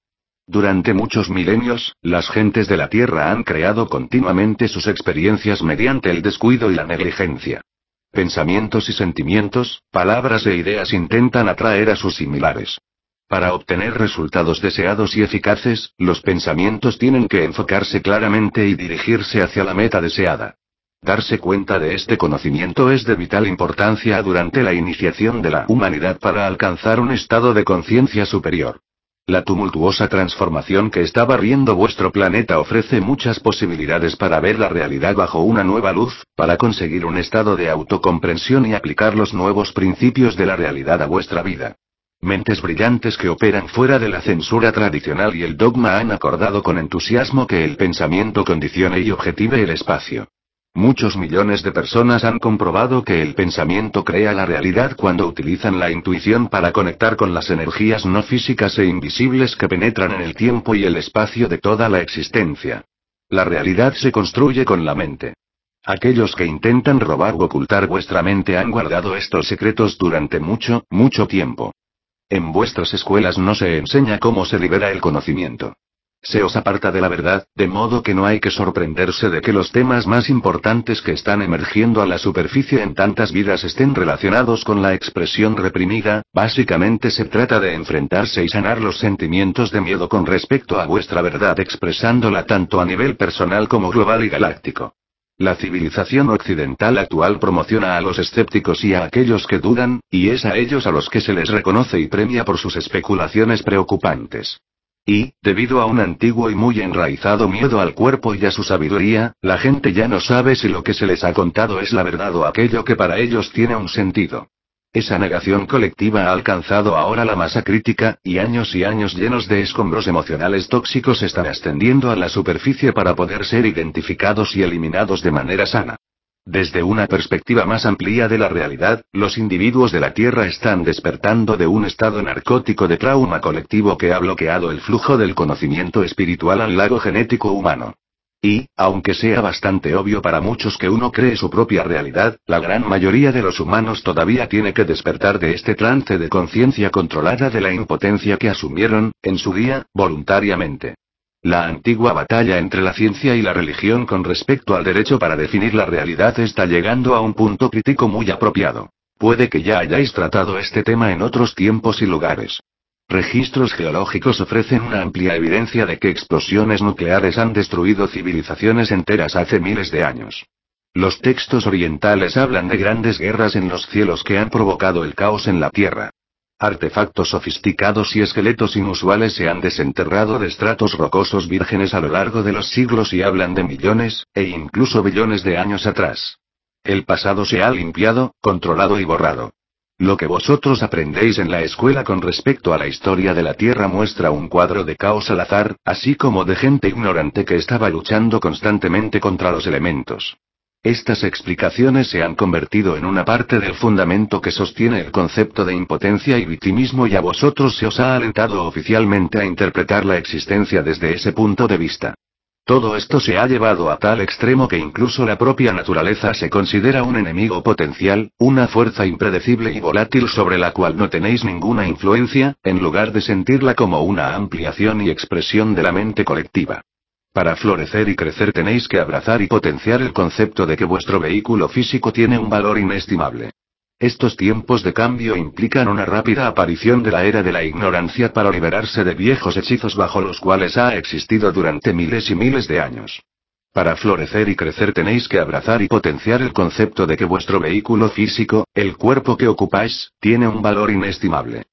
Durante muchos milenios, las gentes de la Tierra han creado continuamente sus experiencias mediante el descuido y la negligencia. Pensamientos y sentimientos, palabras e ideas intentan atraer a sus similares. Para obtener resultados deseados y eficaces, los pensamientos tienen que enfocarse claramente y dirigirse hacia la meta deseada. Darse cuenta de este conocimiento es de vital importancia durante la iniciación de la humanidad para alcanzar un estado de conciencia superior. La tumultuosa transformación que está barriendo vuestro planeta ofrece muchas posibilidades para ver la realidad bajo una nueva luz, para conseguir un estado de autocomprensión y aplicar los nuevos principios de la realidad a vuestra vida. Mentes brillantes que operan fuera de la censura tradicional y el dogma han acordado con entusiasmo que el pensamiento condicione y objetive el espacio. Muchos millones de personas han comprobado que el pensamiento crea la realidad cuando utilizan la intuición para conectar con las energías no físicas e invisibles que penetran en el tiempo y el espacio de toda la existencia. La realidad se construye con la mente. Aquellos que intentan robar o ocultar vuestra mente han guardado estos secretos durante mucho, mucho tiempo. En vuestras escuelas no se enseña cómo se libera el conocimiento. Se os aparta de la verdad, de modo que no hay que sorprenderse de que los temas más importantes que están emergiendo a la superficie en tantas vidas estén relacionados con la expresión reprimida, básicamente se trata de enfrentarse y sanar los sentimientos de miedo con respecto a vuestra verdad expresándola tanto a nivel personal como global y galáctico. La civilización occidental actual promociona a los escépticos y a aquellos que dudan, y es a ellos a los que se les reconoce y premia por sus especulaciones preocupantes. Y, debido a un antiguo y muy enraizado miedo al cuerpo y a su sabiduría, la gente ya no sabe si lo que se les ha contado es la verdad o aquello que para ellos tiene un sentido. Esa negación colectiva ha alcanzado ahora la masa crítica, y años y años llenos de escombros emocionales tóxicos están ascendiendo a la superficie para poder ser identificados y eliminados de manera sana. Desde una perspectiva más amplia de la realidad, los individuos de la Tierra están despertando de un estado narcótico de trauma colectivo que ha bloqueado el flujo del conocimiento espiritual al lago genético humano. Y, aunque sea bastante obvio para muchos que uno cree su propia realidad, la gran mayoría de los humanos todavía tiene que despertar de este trance de conciencia controlada de la impotencia que asumieron, en su día, voluntariamente. La antigua batalla entre la ciencia y la religión con respecto al derecho para definir la realidad está llegando a un punto crítico muy apropiado. Puede que ya hayáis tratado este tema en otros tiempos y lugares. Registros geológicos ofrecen una amplia evidencia de que explosiones nucleares han destruido civilizaciones enteras hace miles de años. Los textos orientales hablan de grandes guerras en los cielos que han provocado el caos en la Tierra. Artefactos sofisticados y esqueletos inusuales se han desenterrado de estratos rocosos vírgenes a lo largo de los siglos y hablan de millones, e incluso billones de años atrás. El pasado se ha limpiado, controlado y borrado. Lo que vosotros aprendéis en la escuela con respecto a la historia de la Tierra muestra un cuadro de caos al azar, así como de gente ignorante que estaba luchando constantemente contra los elementos. Estas explicaciones se han convertido en una parte del fundamento que sostiene el concepto de impotencia y victimismo y a vosotros se os ha alentado oficialmente a interpretar la existencia desde ese punto de vista. Todo esto se ha llevado a tal extremo que incluso la propia naturaleza se considera un enemigo potencial, una fuerza impredecible y volátil sobre la cual no tenéis ninguna influencia, en lugar de sentirla como una ampliación y expresión de la mente colectiva. Para florecer y crecer tenéis que abrazar y potenciar el concepto de que vuestro vehículo físico tiene un valor inestimable. Estos tiempos de cambio implican una rápida aparición de la era de la ignorancia para liberarse de viejos hechizos bajo los cuales ha existido durante miles y miles de años. Para florecer y crecer tenéis que abrazar y potenciar el concepto de que vuestro vehículo físico, el cuerpo que ocupáis, tiene un valor inestimable.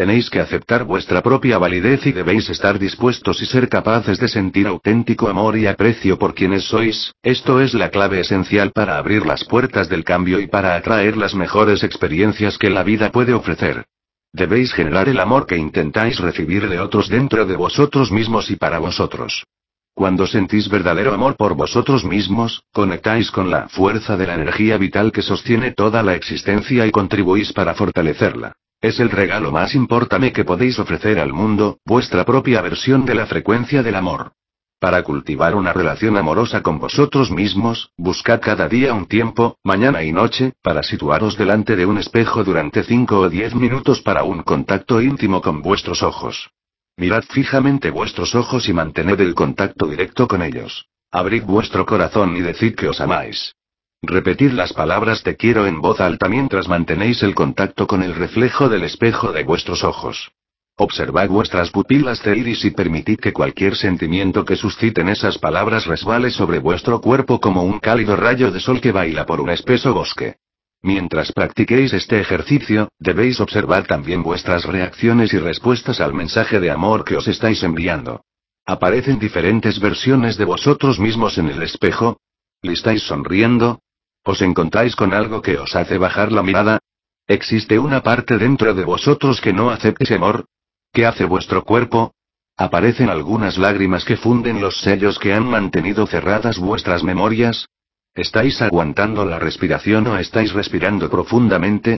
Tenéis que aceptar vuestra propia validez y debéis estar dispuestos y ser capaces de sentir auténtico amor y aprecio por quienes sois, esto es la clave esencial para abrir las puertas del cambio y para atraer las mejores experiencias que la vida puede ofrecer. Debéis generar el amor que intentáis recibir de otros dentro de vosotros mismos y para vosotros. Cuando sentís verdadero amor por vosotros mismos, conectáis con la fuerza de la energía vital que sostiene toda la existencia y contribuís para fortalecerla. Es el regalo más importante que podéis ofrecer al mundo, vuestra propia versión de la frecuencia del amor. Para cultivar una relación amorosa con vosotros mismos, buscad cada día un tiempo, mañana y noche, para situaros delante de un espejo durante 5 o 10 minutos para un contacto íntimo con vuestros ojos. Mirad fijamente vuestros ojos y mantened el contacto directo con ellos. Abrid vuestro corazón y decid que os amáis. Repetid las palabras te quiero en voz alta mientras mantenéis el contacto con el reflejo del espejo de vuestros ojos. Observad vuestras pupilas de iris y permitid que cualquier sentimiento que susciten esas palabras resbale sobre vuestro cuerpo como un cálido rayo de sol que baila por un espeso bosque. Mientras practiquéis este ejercicio, debéis observar también vuestras reacciones y respuestas al mensaje de amor que os estáis enviando. ¿Aparecen diferentes versiones de vosotros mismos en el espejo? ¿Le estáis sonriendo? ¿Os encontráis con algo que os hace bajar la mirada? ¿Existe una parte dentro de vosotros que no acepte ese amor? ¿Qué hace vuestro cuerpo? ¿Aparecen algunas lágrimas que funden los sellos que han mantenido cerradas vuestras memorias? ¿Estáis aguantando la respiración o estáis respirando profundamente?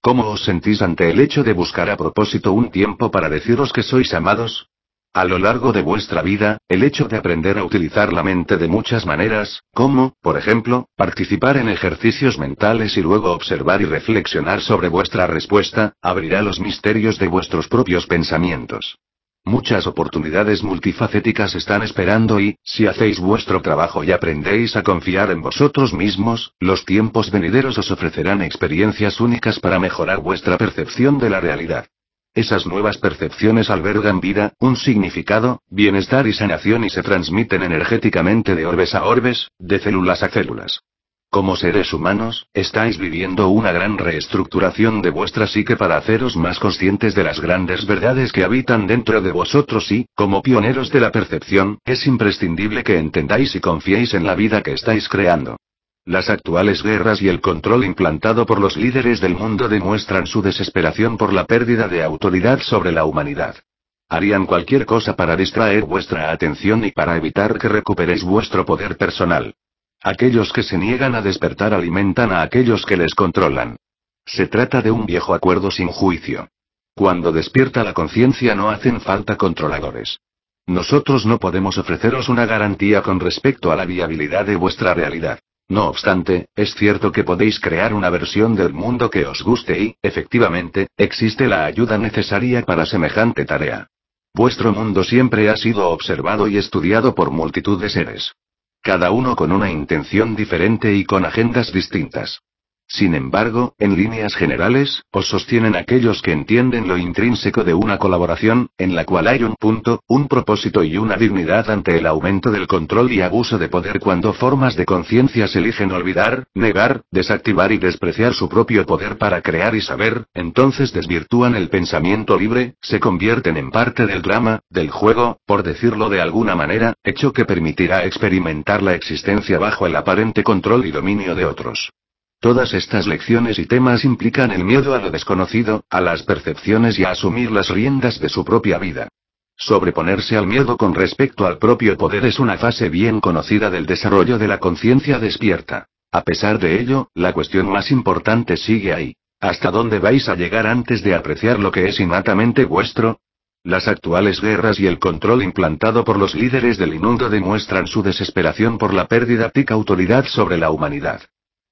¿Cómo os sentís ante el hecho de buscar a propósito un tiempo para deciros que sois amados? A lo largo de vuestra vida, el hecho de aprender a utilizar la mente de muchas maneras, como, por ejemplo, participar en ejercicios mentales y luego observar y reflexionar sobre vuestra respuesta, abrirá los misterios de vuestros propios pensamientos. Muchas oportunidades multifacéticas están esperando y, si hacéis vuestro trabajo y aprendéis a confiar en vosotros mismos, los tiempos venideros os ofrecerán experiencias únicas para mejorar vuestra percepción de la realidad. Esas nuevas percepciones albergan vida, un significado, bienestar y sanación y se transmiten energéticamente de orbes a orbes, de células a células. Como seres humanos, estáis viviendo una gran reestructuración de vuestra psique para haceros más conscientes de las grandes verdades que habitan dentro de vosotros y, como pioneros de la percepción, es imprescindible que entendáis y confiéis en la vida que estáis creando. Las actuales guerras y el control implantado por los líderes del mundo demuestran su desesperación por la pérdida de autoridad sobre la humanidad. Harían cualquier cosa para distraer vuestra atención y para evitar que recuperéis vuestro poder personal. Aquellos que se niegan a despertar alimentan a aquellos que les controlan. Se trata de un viejo acuerdo sin juicio. Cuando despierta la conciencia no hacen falta controladores. Nosotros no podemos ofreceros una garantía con respecto a la viabilidad de vuestra realidad. No obstante, es cierto que podéis crear una versión del mundo que os guste y, efectivamente, existe la ayuda necesaria para semejante tarea. Vuestro mundo siempre ha sido observado y estudiado por multitud de seres. Cada uno con una intención diferente y con agendas distintas. Sin embargo, en líneas generales, os sostienen aquellos que entienden lo intrínseco de una colaboración, en la cual hay un punto, un propósito y una dignidad ante el aumento del control y abuso de poder cuando formas de conciencia se eligen olvidar, negar, desactivar y despreciar su propio poder para crear y saber, entonces desvirtúan el pensamiento libre, se convierten en parte del drama, del juego, por decirlo de alguna manera, hecho que permitirá experimentar la existencia bajo el aparente control y dominio de otros. Todas estas lecciones y temas implican el miedo a lo desconocido, a las percepciones y a asumir las riendas de su propia vida. Sobreponerse al miedo con respecto al propio poder es una fase bien conocida del desarrollo de la conciencia despierta. A pesar de ello, la cuestión más importante sigue ahí. ¿Hasta dónde vais a llegar antes de apreciar lo que es innatamente vuestro? Las actuales guerras y el control implantado por los líderes del inundo demuestran su desesperación por la pérdida de autoridad sobre la humanidad.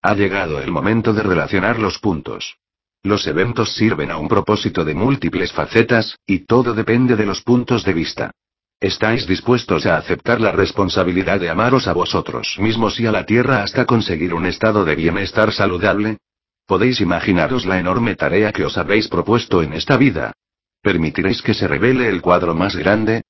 Ha llegado el momento de relacionar los puntos. Los eventos sirven a un propósito de múltiples facetas, y todo depende de los puntos de vista. ¿Estáis dispuestos a aceptar la responsabilidad de amaros a vosotros mismos y a la Tierra hasta conseguir un estado de bienestar saludable? ¿Podéis imaginaros la enorme tarea que os habéis propuesto en esta vida? ¿Permitiréis que se revele el cuadro más grande?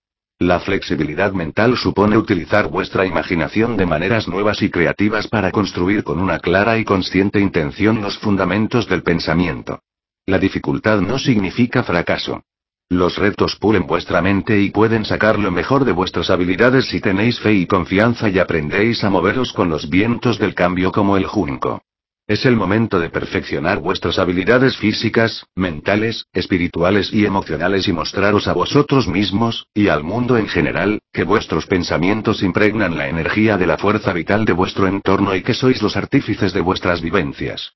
La flexibilidad mental supone utilizar vuestra imaginación de maneras nuevas y creativas para construir con una clara y consciente intención los fundamentos del pensamiento. La dificultad no significa fracaso. Los retos pulen vuestra mente y pueden sacar lo mejor de vuestras habilidades si tenéis fe y confianza y aprendéis a moveros con los vientos del cambio como el junco. Es el momento de perfeccionar vuestras habilidades físicas, mentales, espirituales y emocionales y mostraros a vosotros mismos, y al mundo en general, que vuestros pensamientos impregnan la energía de la fuerza vital de vuestro entorno y que sois los artífices de vuestras vivencias.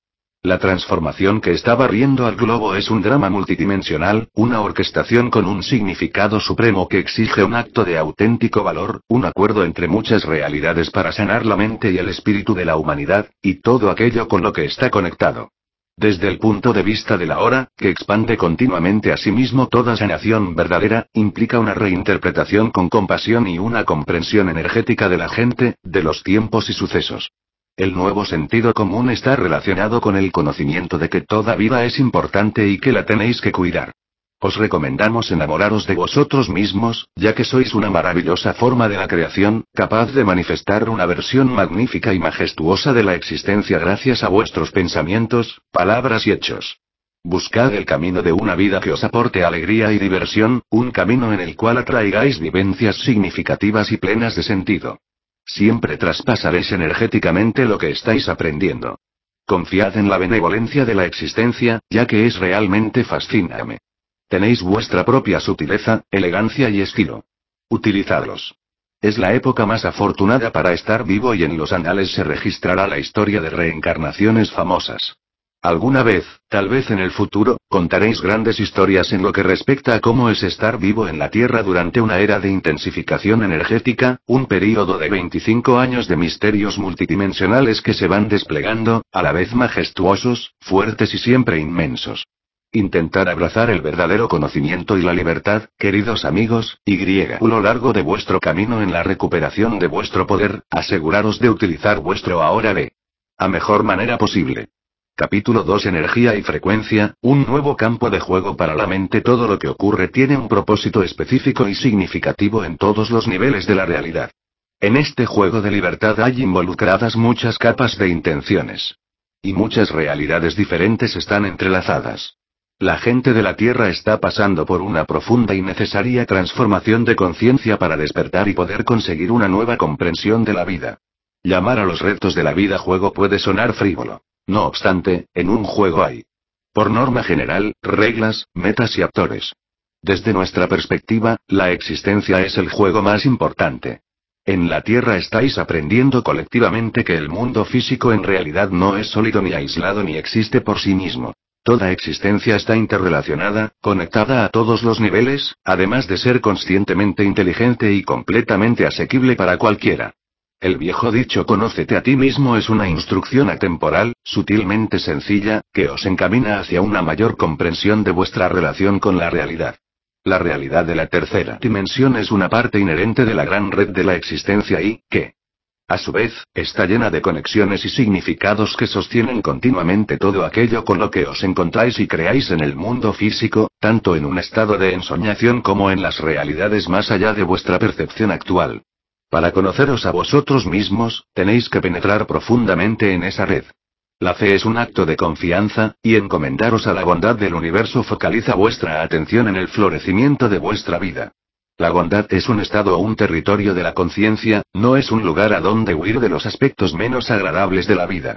La transformación que está barriendo al globo es un drama multidimensional, una orquestación con un significado supremo que exige un acto de auténtico valor, un acuerdo entre muchas realidades para sanar la mente y el espíritu de la humanidad, y todo aquello con lo que está conectado. Desde el punto de vista de la hora, que expande continuamente a sí mismo toda sanación verdadera, implica una reinterpretación con compasión y una comprensión energética de la gente, de los tiempos y sucesos. El nuevo sentido común está relacionado con el conocimiento de que toda vida es importante y que la tenéis que cuidar. Os recomendamos enamoraros de vosotros mismos, ya que sois una maravillosa forma de la creación, capaz de manifestar una versión magnífica y majestuosa de la existencia gracias a vuestros pensamientos, palabras y hechos. Buscad el camino de una vida que os aporte alegría y diversión, un camino en el cual atraigáis vivencias significativas y plenas de sentido. Siempre traspasaréis energéticamente lo que estáis aprendiendo. Confiad en la benevolencia de la existencia, ya que es realmente fascinante. Tenéis vuestra propia sutileza, elegancia y estilo. Utilizadlos. Es la época más afortunada para estar vivo y en los anales se registrará la historia de reencarnaciones famosas. Alguna vez, tal vez en el futuro, contaréis grandes historias en lo que respecta a cómo es estar vivo en la Tierra durante una era de intensificación energética, un período de 25 años de misterios multidimensionales que se van desplegando, a la vez majestuosos, fuertes y siempre inmensos. Intentar abrazar el verdadero conocimiento y la libertad, queridos amigos, y a lo largo de vuestro camino en la recuperación de vuestro poder, aseguraros de utilizar vuestro ahora de a mejor manera posible. Capítulo 2 Energía y frecuencia, un nuevo campo de juego para la mente. Todo lo que ocurre tiene un propósito específico y significativo en todos los niveles de la realidad. En este juego de libertad hay involucradas muchas capas de intenciones. Y muchas realidades diferentes están entrelazadas. La gente de la Tierra está pasando por una profunda y necesaria transformación de conciencia para despertar y poder conseguir una nueva comprensión de la vida. Llamar a los retos de la vida juego puede sonar frívolo. No obstante, en un juego hay, por norma general, reglas, metas y actores. Desde nuestra perspectiva, la existencia es el juego más importante. En la Tierra estáis aprendiendo colectivamente que el mundo físico en realidad no es sólido ni aislado ni existe por sí mismo. Toda existencia está interrelacionada, conectada a todos los niveles, además de ser conscientemente inteligente y completamente asequible para cualquiera. El viejo dicho conócete a ti mismo es una instrucción atemporal, sutilmente sencilla, que os encamina hacia una mayor comprensión de vuestra relación con la realidad. La realidad de la tercera dimensión es una parte inherente de la gran red de la existencia y, que, a su vez, está llena de conexiones y significados que sostienen continuamente todo aquello con lo que os encontráis y creáis en el mundo físico, tanto en un estado de ensoñación como en las realidades más allá de vuestra percepción actual. Para conoceros a vosotros mismos, tenéis que penetrar profundamente en esa red. La fe es un acto de confianza, y encomendaros a la bondad del universo focaliza vuestra atención en el florecimiento de vuestra vida. La bondad es un estado o un territorio de la conciencia, no es un lugar a donde huir de los aspectos menos agradables de la vida.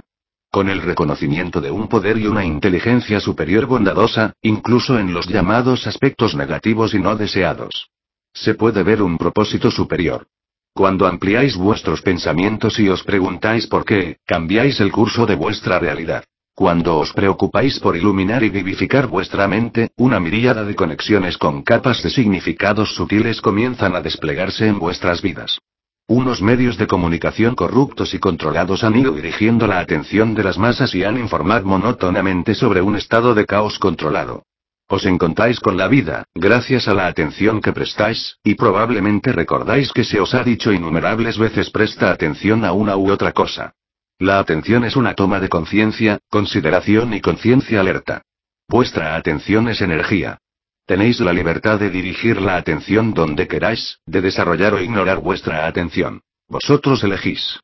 Con el reconocimiento de un poder y una inteligencia superior bondadosa, incluso en los llamados aspectos negativos y no deseados. Se puede ver un propósito superior. Cuando ampliáis vuestros pensamientos y os preguntáis por qué, cambiáis el curso de vuestra realidad. Cuando os preocupáis por iluminar y vivificar vuestra mente, una miríada de conexiones con capas de significados sutiles comienzan a desplegarse en vuestras vidas. Unos medios de comunicación corruptos y controlados han ido dirigiendo la atención de las masas y han informado monótonamente sobre un estado de caos controlado. Os encontráis con la vida, gracias a la atención que prestáis, y probablemente recordáis que se os ha dicho innumerables veces presta atención a una u otra cosa. La atención es una toma de conciencia, consideración y conciencia alerta. Vuestra atención es energía. Tenéis la libertad de dirigir la atención donde queráis, de desarrollar o ignorar vuestra atención. Vosotros elegís.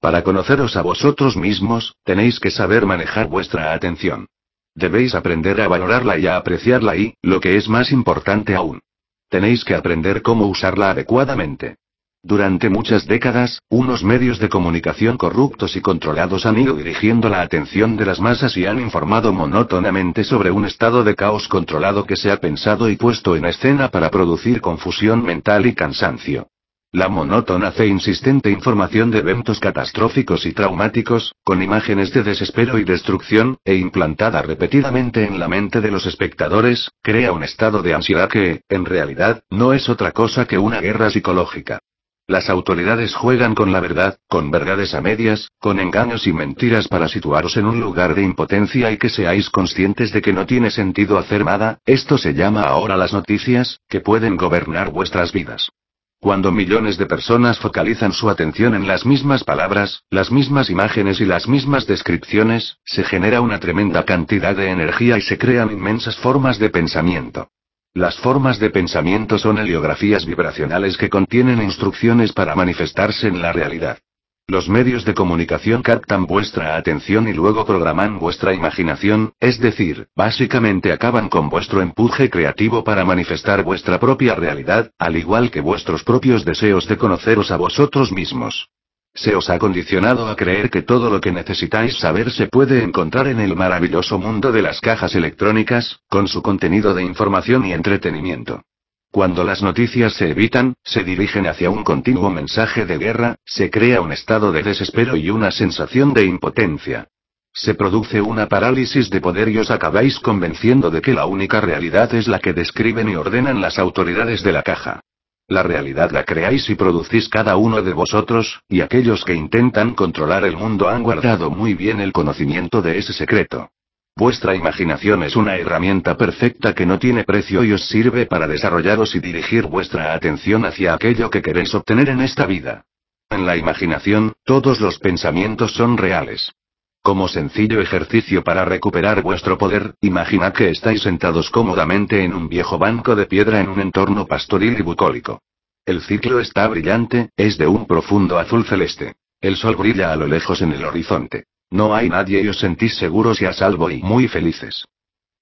Para conoceros a vosotros mismos, tenéis que saber manejar vuestra atención. Debéis aprender a valorarla y a apreciarla y, lo que es más importante aún, tenéis que aprender cómo usarla adecuadamente. Durante muchas décadas, unos medios de comunicación corruptos y controlados han ido dirigiendo la atención de las masas y han informado monótonamente sobre un estado de caos controlado que se ha pensado y puesto en escena para producir confusión mental y cansancio. La monótona fe insistente información de eventos catastróficos y traumáticos, con imágenes de desespero y destrucción, e implantada repetidamente en la mente de los espectadores, crea un estado de ansiedad que, en realidad, no es otra cosa que una guerra psicológica. Las autoridades juegan con la verdad, con verdades a medias, con engaños y mentiras para situaros en un lugar de impotencia y que seáis conscientes de que no tiene sentido hacer nada, esto se llama ahora las noticias, que pueden gobernar vuestras vidas. Cuando millones de personas focalizan su atención en las mismas palabras, las mismas imágenes y las mismas descripciones, se genera una tremenda cantidad de energía y se crean inmensas formas de pensamiento. Las formas de pensamiento son heliografías vibracionales que contienen instrucciones para manifestarse en la realidad. Los medios de comunicación captan vuestra atención y luego programan vuestra imaginación, es decir, básicamente acaban con vuestro empuje creativo para manifestar vuestra propia realidad, al igual que vuestros propios deseos de conoceros a vosotros mismos. Se os ha condicionado a creer que todo lo que necesitáis saber se puede encontrar en el maravilloso mundo de las cajas electrónicas, con su contenido de información y entretenimiento. Cuando las noticias se evitan, se dirigen hacia un continuo mensaje de guerra, se crea un estado de desespero y una sensación de impotencia. Se produce una parálisis de poder y os acabáis convenciendo de que la única realidad es la que describen y ordenan las autoridades de la caja. La realidad la creáis y producís cada uno de vosotros, y aquellos que intentan controlar el mundo han guardado muy bien el conocimiento de ese secreto. Vuestra imaginación es una herramienta perfecta que no tiene precio y os sirve para desarrollaros y dirigir vuestra atención hacia aquello que queréis obtener en esta vida. En la imaginación, todos los pensamientos son reales. Como sencillo ejercicio para recuperar vuestro poder, imaginad que estáis sentados cómodamente en un viejo banco de piedra en un entorno pastoril y bucólico. El ciclo está brillante, es de un profundo azul celeste. El sol brilla a lo lejos en el horizonte. No hay nadie y os sentís seguros y a salvo y muy felices.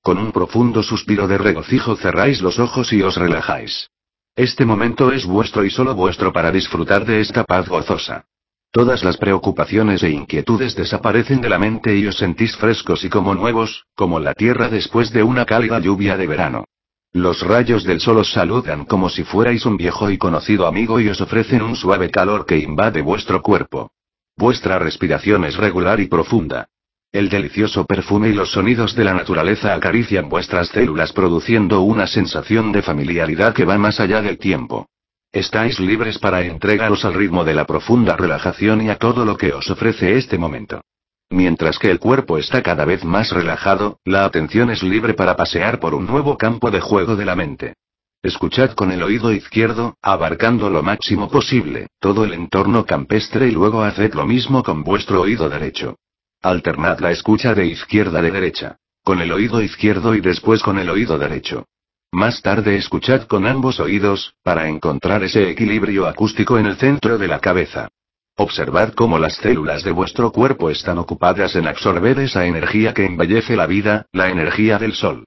Con un profundo suspiro de regocijo cerráis los ojos y os relajáis. Este momento es vuestro y solo vuestro para disfrutar de esta paz gozosa. Todas las preocupaciones e inquietudes desaparecen de la mente y os sentís frescos y como nuevos, como la tierra después de una cálida lluvia de verano. Los rayos del sol os saludan como si fuerais un viejo y conocido amigo y os ofrecen un suave calor que invade vuestro cuerpo. Vuestra respiración es regular y profunda. El delicioso perfume y los sonidos de la naturaleza acarician vuestras células produciendo una sensación de familiaridad que va más allá del tiempo. Estáis libres para entregaros al ritmo de la profunda relajación y a todo lo que os ofrece este momento. Mientras que el cuerpo está cada vez más relajado, la atención es libre para pasear por un nuevo campo de juego de la mente. Escuchad con el oído izquierdo, abarcando lo máximo posible, todo el entorno campestre y luego haced lo mismo con vuestro oído derecho. Alternad la escucha de izquierda a de derecha. Con el oído izquierdo y después con el oído derecho. Más tarde escuchad con ambos oídos, para encontrar ese equilibrio acústico en el centro de la cabeza. Observad cómo las células de vuestro cuerpo están ocupadas en absorber esa energía que embellece la vida, la energía del sol.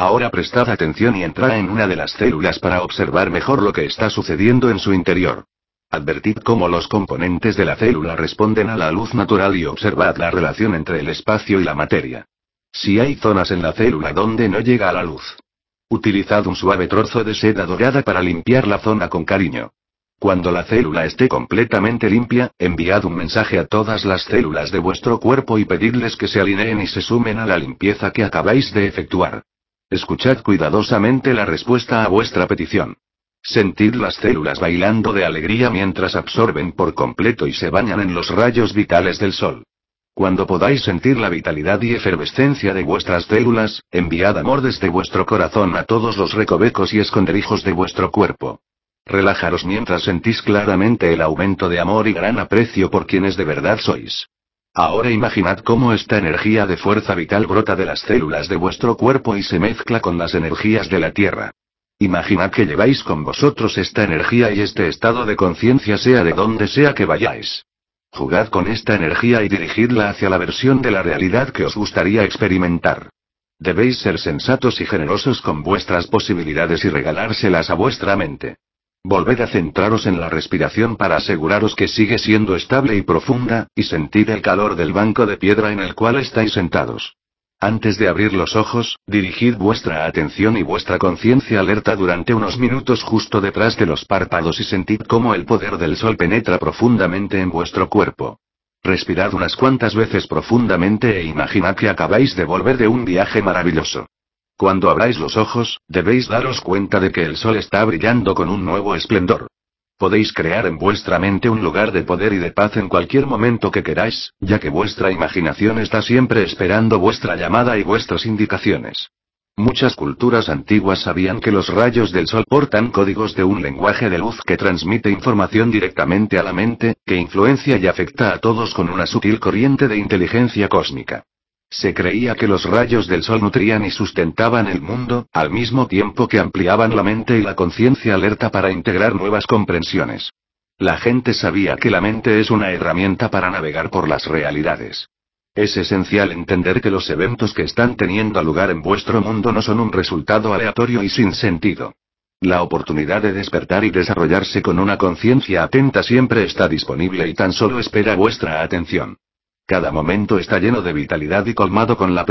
Ahora prestad atención y entrad en una de las células para observar mejor lo que está sucediendo en su interior. Advertid cómo los componentes de la célula responden a la luz natural y observad la relación entre el espacio y la materia. Si hay zonas en la célula donde no llega la luz, Utilizad un suave trozo de seda dorada para limpiar la zona con cariño. Cuando la célula esté completamente limpia, enviad un mensaje a todas las células de vuestro cuerpo y pedidles que se alineen y se sumen a la limpieza que acabáis de efectuar. Escuchad cuidadosamente la respuesta a vuestra petición. Sentid las células bailando de alegría mientras absorben por completo y se bañan en los rayos vitales del sol. Cuando podáis sentir la vitalidad y efervescencia de vuestras células, enviad amor desde vuestro corazón a todos los recovecos y esconderijos de vuestro cuerpo. Relajaros mientras sentís claramente el aumento de amor y gran aprecio por quienes de verdad sois. Ahora imaginad cómo esta energía de fuerza vital brota de las células de vuestro cuerpo y se mezcla con las energías de la Tierra. Imaginad que lleváis con vosotros esta energía y este estado de conciencia sea de donde sea que vayáis. Jugad con esta energía y dirigidla hacia la versión de la realidad que os gustaría experimentar. Debéis ser sensatos y generosos con vuestras posibilidades y regalárselas a vuestra mente. Volved a centraros en la respiración para aseguraros que sigue siendo estable y profunda, y sentir el calor del banco de piedra en el cual estáis sentados. Antes de abrir los ojos, dirigid vuestra atención y vuestra conciencia alerta durante unos minutos justo detrás de los párpados y sentid cómo el poder del sol penetra profundamente en vuestro cuerpo. Respirad unas cuantas veces profundamente e imaginad que acabáis de volver de un viaje maravilloso. Cuando abráis los ojos, debéis daros cuenta de que el sol está brillando con un nuevo esplendor. Podéis crear en vuestra mente un lugar de poder y de paz en cualquier momento que queráis, ya que vuestra imaginación está siempre esperando vuestra llamada y vuestras indicaciones. Muchas culturas antiguas sabían que los rayos del sol portan códigos de un lenguaje de luz que transmite información directamente a la mente, que influencia y afecta a todos con una sutil corriente de inteligencia cósmica. Se creía que los rayos del sol nutrían y sustentaban el mundo, al mismo tiempo que ampliaban la mente y la conciencia alerta para integrar nuevas comprensiones. La gente sabía que la mente es una herramienta para navegar por las realidades. Es esencial entender que los eventos que están teniendo lugar en vuestro mundo no son un resultado aleatorio y sin sentido. La oportunidad de despertar y desarrollarse con una conciencia atenta siempre está disponible y tan solo espera vuestra atención. Cada momento está lleno de vitalidad y colmado con la